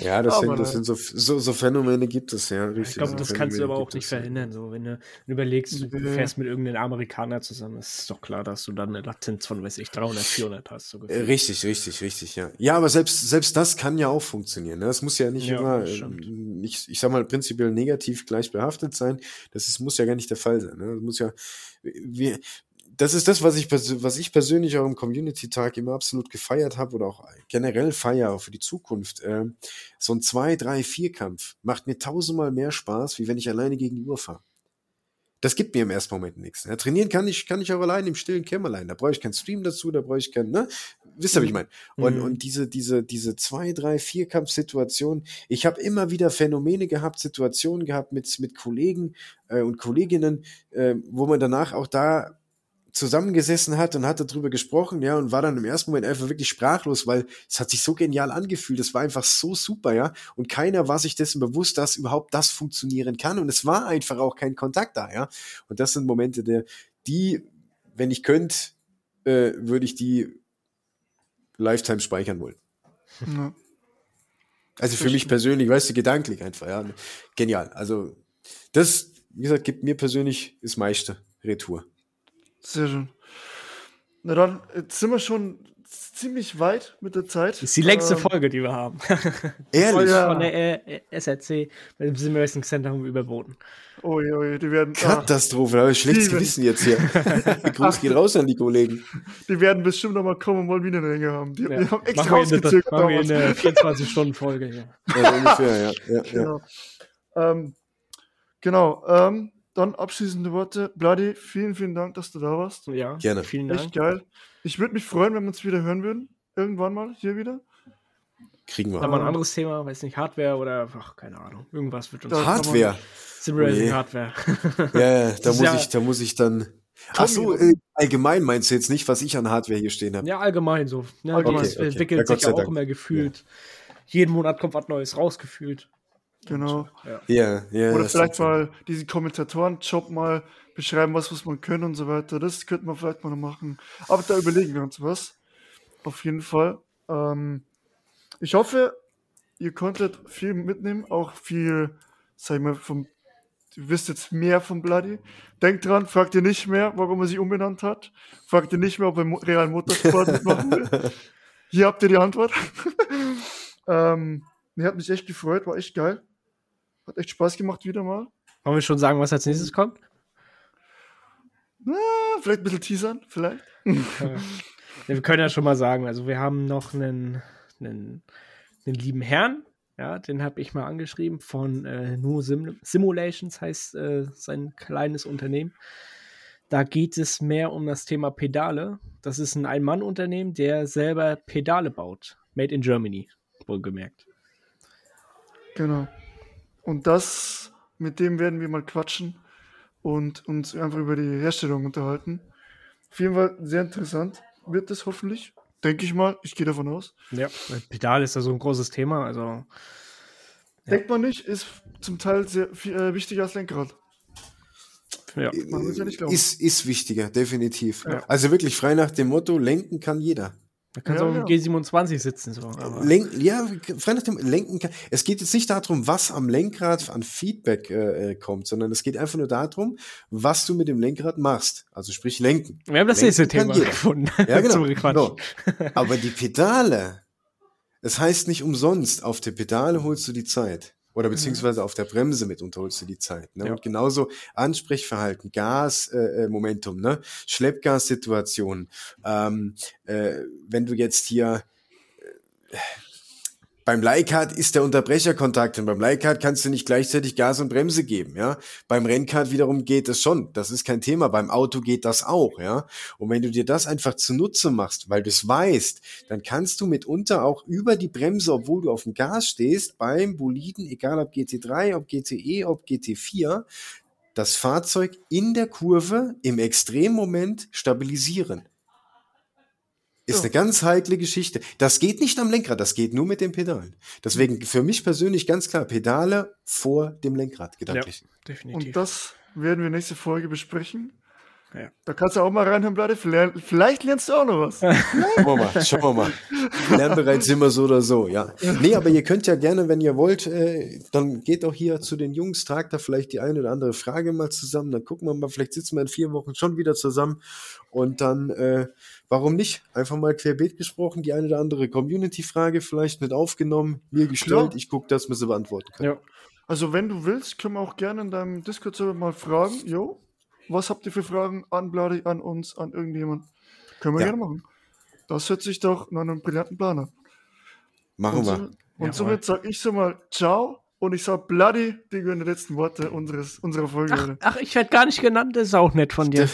Ja, das, Aber sind, das da- sind so, so, so Phänomene gibt es, ja. Richtig, Ich glaube, so das kannst du Phänomene aber auch nicht verhindern. So, wenn du, wenn du überlegst, du Nee. fährst mit irgendeinem Amerikaner zusammen, ist doch klar, dass du dann eine Latenz von, weiß ich, 300, 400 hast. So Äh. Richtig, richtig, richtig, ja. Ja, aber selbst, selbst das kann ja auch funktionieren. Ne? Das muss ja nicht Ja, immer, äh, stimmt. ich, ich sag mal, prinzipiell negativ gleich behaftet sein. Das ist, muss ja gar nicht der Fall sein. Ne? Das muss ja, wir, das ist das, was ich, was ich persönlich auch im Community-Tag immer absolut gefeiert habe oder auch generell feiere für die Zukunft. Ähm, so ein 2, 3, 4-Kampf macht mir tausendmal mehr Spaß, wie wenn ich alleine gegen die Uhr fahre. Das gibt mir im ersten Moment nichts. Ne? Trainieren kann ich, kann ich auch allein im stillen Kämmerlein. Da brauche ich keinen Stream dazu, da brauche ich keinen, ne? Wisst ihr, wie ich meine? Und, Mhm. und diese, diese, diese zwei, drei, Vierkampfsituationen, ich habe immer wieder Phänomene gehabt, Situationen gehabt mit, mit Kollegen äh, und Kolleginnen, äh, wo man danach auch da zusammengesessen hat und hat darüber gesprochen, ja, und war dann im ersten Moment einfach wirklich sprachlos, weil es hat sich so genial angefühlt, es war einfach so super, ja, und keiner war sich dessen bewusst, dass überhaupt das funktionieren kann. Und es war einfach auch kein Kontakt da, ja, und das sind Momente, der, die, wenn ich könnte, äh, würde ich die Lifetime speichern wollen. Ja. Also für mich persönlich, weißt du, gedanklich einfach, ja, genial, also das, wie gesagt, gibt mir persönlich das meiste Retour. Sehr schön. Na dann, jetzt sind wir schon ziemlich weit mit der Zeit. Das ist die längste Ähm, Folge, die wir haben. Ehrlich? Oh ja. Von der äh, SRC mit dem Simracing Center haben wir überboten. Oh je, oh je, die werden, ah, Katastrophe, da habe ich schlechtes. Gewissen jetzt hier. Gruß geht raus an die Kollegen. die werden bestimmt noch mal kommen und wollen wieder eine Länge haben. Die, die haben extra machen ausgezögert machen wir der 24-Stunden-Folge hier. Ja, ungefähr, ja. ja, ja. Genau. Ähm, genau. Ähm, dann abschließende Worte. Bloody, vielen, vielen Dank, dass du da warst. Ja, Gerne. Vielen Echt Dank. geil. Ich würde mich freuen, wenn wir uns wieder hören würden. Irgendwann mal hier wieder. Kriegen wir. Aber ein anderes Thema, weiß nicht, Hardware oder, ach, keine Ahnung. Irgendwas wird uns. Hardware. Simracing Oh. Hardware. Ja, ja, da muss ja- ich, da muss ich dann. Ach so, äh, allgemein meinst du jetzt nicht, was ich an Hardware hier stehen habe? Ja, allgemein so. Ne, Okay, okay. entwickelt Ja, sich ja auch Dank. immer gefühlt. Jeden Monat kommt was Neues rausgefühlt. Genau. Ja. Ja, ja. Oder vielleicht mal diesen Kommentatorenjob mal beschreiben, was muss man können und so weiter. Das könnte man vielleicht mal noch machen. Aber da überlegen wir uns was. Auf jeden Fall. Ähm, ich hoffe, ihr konntet viel mitnehmen, auch viel, sag ich mal, vom, ihr wisst jetzt mehr vom Bloody. Denkt dran, fragt ihr nicht mehr, warum er sich umbenannt hat. Fragt ihr nicht mehr, ob er Real Motorsport mitmachen will. Hier habt ihr die Antwort. ähm, nee, hat mich echt gefreut, war echt geil. Hat echt Spaß gemacht wieder mal. Wollen wir schon sagen, was als nächstes kommt? Na, vielleicht ein bisschen teasern, vielleicht. Wir können ja schon mal sagen, also wir haben noch einen, einen, einen lieben Herrn, ja, den habe ich mal angeschrieben, von äh, Nu Sim Simulations heißt äh, sein kleines Unternehmen. Da geht es mehr um das Thema Pedale. Das ist ein Ein-Mann-Unternehmen, der selber Pedale baut. Made in Germany, wohlgemerkt. Genau. Und das, mit dem werden wir mal quatschen und uns einfach über die Herstellung unterhalten. Auf jeden Fall sehr interessant wird es hoffentlich. Denke ich mal. Ich gehe davon aus. Ja, weil Pedal ist ja so ein großes Thema, also Ja. Denkt man nicht, ist zum Teil sehr viel, äh, wichtiger als Lenkrad. ja. Man muss ja nicht glauben. Ist, ist wichtiger, definitiv. Ja. Also wirklich frei nach dem Motto, lenken kann jeder. Da kannst Ja, du auch ja. im G27 sitzen. So, aber Lenken, ja, frei nach dem Lenken kann. Es geht jetzt nicht darum, was am Lenkrad an Feedback äh, äh, kommt, sondern es geht einfach nur darum, was du mit dem Lenkrad machst. Also sprich lenken. wir haben das Lenken nächste Thema jeder. gefunden. Ja, genau. genau. Aber die Pedale, das heißt nicht umsonst, auf der Pedale holst du die Zeit. Oder beziehungsweise auf der Bremse mitunter holst du die Zeit. Ne? Ja. Und genauso Ansprechverhalten, Gas, äh, äh, Momentum, ne? Schleppgassituationen. Ähm, äh, wenn du jetzt hier, äh, Beim Leihkart ist der Unterbrecherkontakt und beim Leihkart kannst du nicht gleichzeitig Gas und Bremse geben, ja. Beim Rennkart wiederum geht es schon. Das ist kein Thema. Beim Auto geht das auch, ja. Und wenn du dir das einfach zunutze machst, weil du es weißt, dann kannst du mitunter auch über die Bremse, obwohl du auf dem Gas stehst, beim Boliden, egal ob GT3, ob GTE, ob GT4, das Fahrzeug in der Kurve im Extremmoment stabilisieren. Ist Ja. eine ganz heikle Geschichte. Das geht nicht am Lenkrad, das geht nur mit den Pedalen. Deswegen für mich persönlich ganz klar, Pedale vor dem Lenkrad, gedanklich. Definitiv. Und das werden wir nächste Folge besprechen. Ja. Da kannst du auch mal reinhören, Blade. Vielleicht, lernst du auch noch was. Schauen wir mal, schauen wir mal. Lernbereit sind wir so oder so, ja. Nee, aber ihr könnt ja gerne, wenn ihr wollt, äh, dann geht doch hier zu den Jungs, tragt da vielleicht die eine oder andere Frage mal zusammen, dann gucken wir mal, vielleicht sitzen wir in vier Wochen schon wieder zusammen und dann, äh, warum nicht? Einfach mal querbeet gesprochen, die eine oder andere Community-Frage vielleicht mit aufgenommen, mir gestellt, Klar. ich gucke, dass wir sie beantworten können. ja. Also, wenn du willst, können wir auch gerne in deinem Discord-Server mal fragen. Jo, was habt ihr für Fragen an Bladi, an uns, an irgendjemand? Können wir Ja. gerne machen. Das hört sich doch nach einem brillanten Plan an. Machen Und, wir. so, und somit sage ich so mal Ciao und ich sage Bloody, die gehören die letzten Worte unseres, unserer Folge. Ach, ach, ich werde gar nicht genannt, das ist auch nett von dir.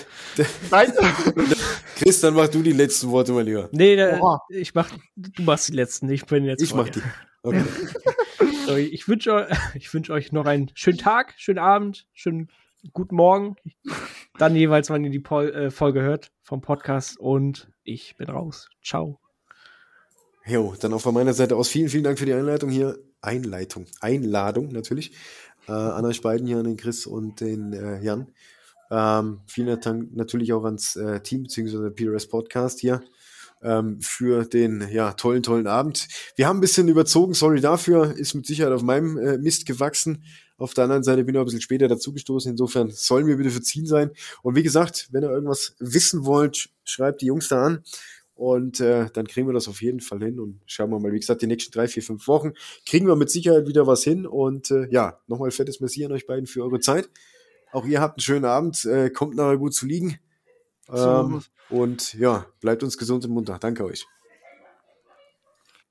Nein! Chris, dann mach du die letzten Worte mal lieber. Nee, da, ich mach, du machst die letzten, ich bin jetzt. Ich vor mach dir. die. Okay. So, ich wünsche ich wünsch euch noch einen schönen Tag, schönen Abend, schönen guten Morgen. Dann jeweils, wann ihr die Pol äh, Folge hört vom Podcast. Und ich bin raus. Ciao. Jo, dann auch von meiner Seite aus vielen, vielen Dank für die Einleitung hier. Einleitung, Einladung natürlich. Äh, an euch beiden hier, an den Chris und den äh, Jan. Ähm, vielen Dank natürlich auch ans äh, Team bzw. PRS Podcast hier ähm, für den ja, tollen, tollen Abend. Wir haben ein bisschen überzogen, sorry dafür, ist mit Sicherheit auf meinem äh, Mist gewachsen. Auf der anderen Seite bin ich auch ein bisschen später dazugestoßen, insofern sollen wir bitte verziehen sein. Und wie gesagt, wenn ihr irgendwas wissen wollt, schreibt die Jungs da an. Und äh, dann kriegen wir das auf jeden Fall hin und schauen wir mal. Wie gesagt, die nächsten drei, vier, fünf Wochen kriegen wir mit Sicherheit wieder was hin. Und äh, ja, nochmal fettes Merci an euch beiden für eure Zeit. Auch ihr habt einen schönen Abend, äh, kommt nachher gut zu liegen. So Ähm, wir's. und ja, bleibt uns gesund und munter. Danke euch.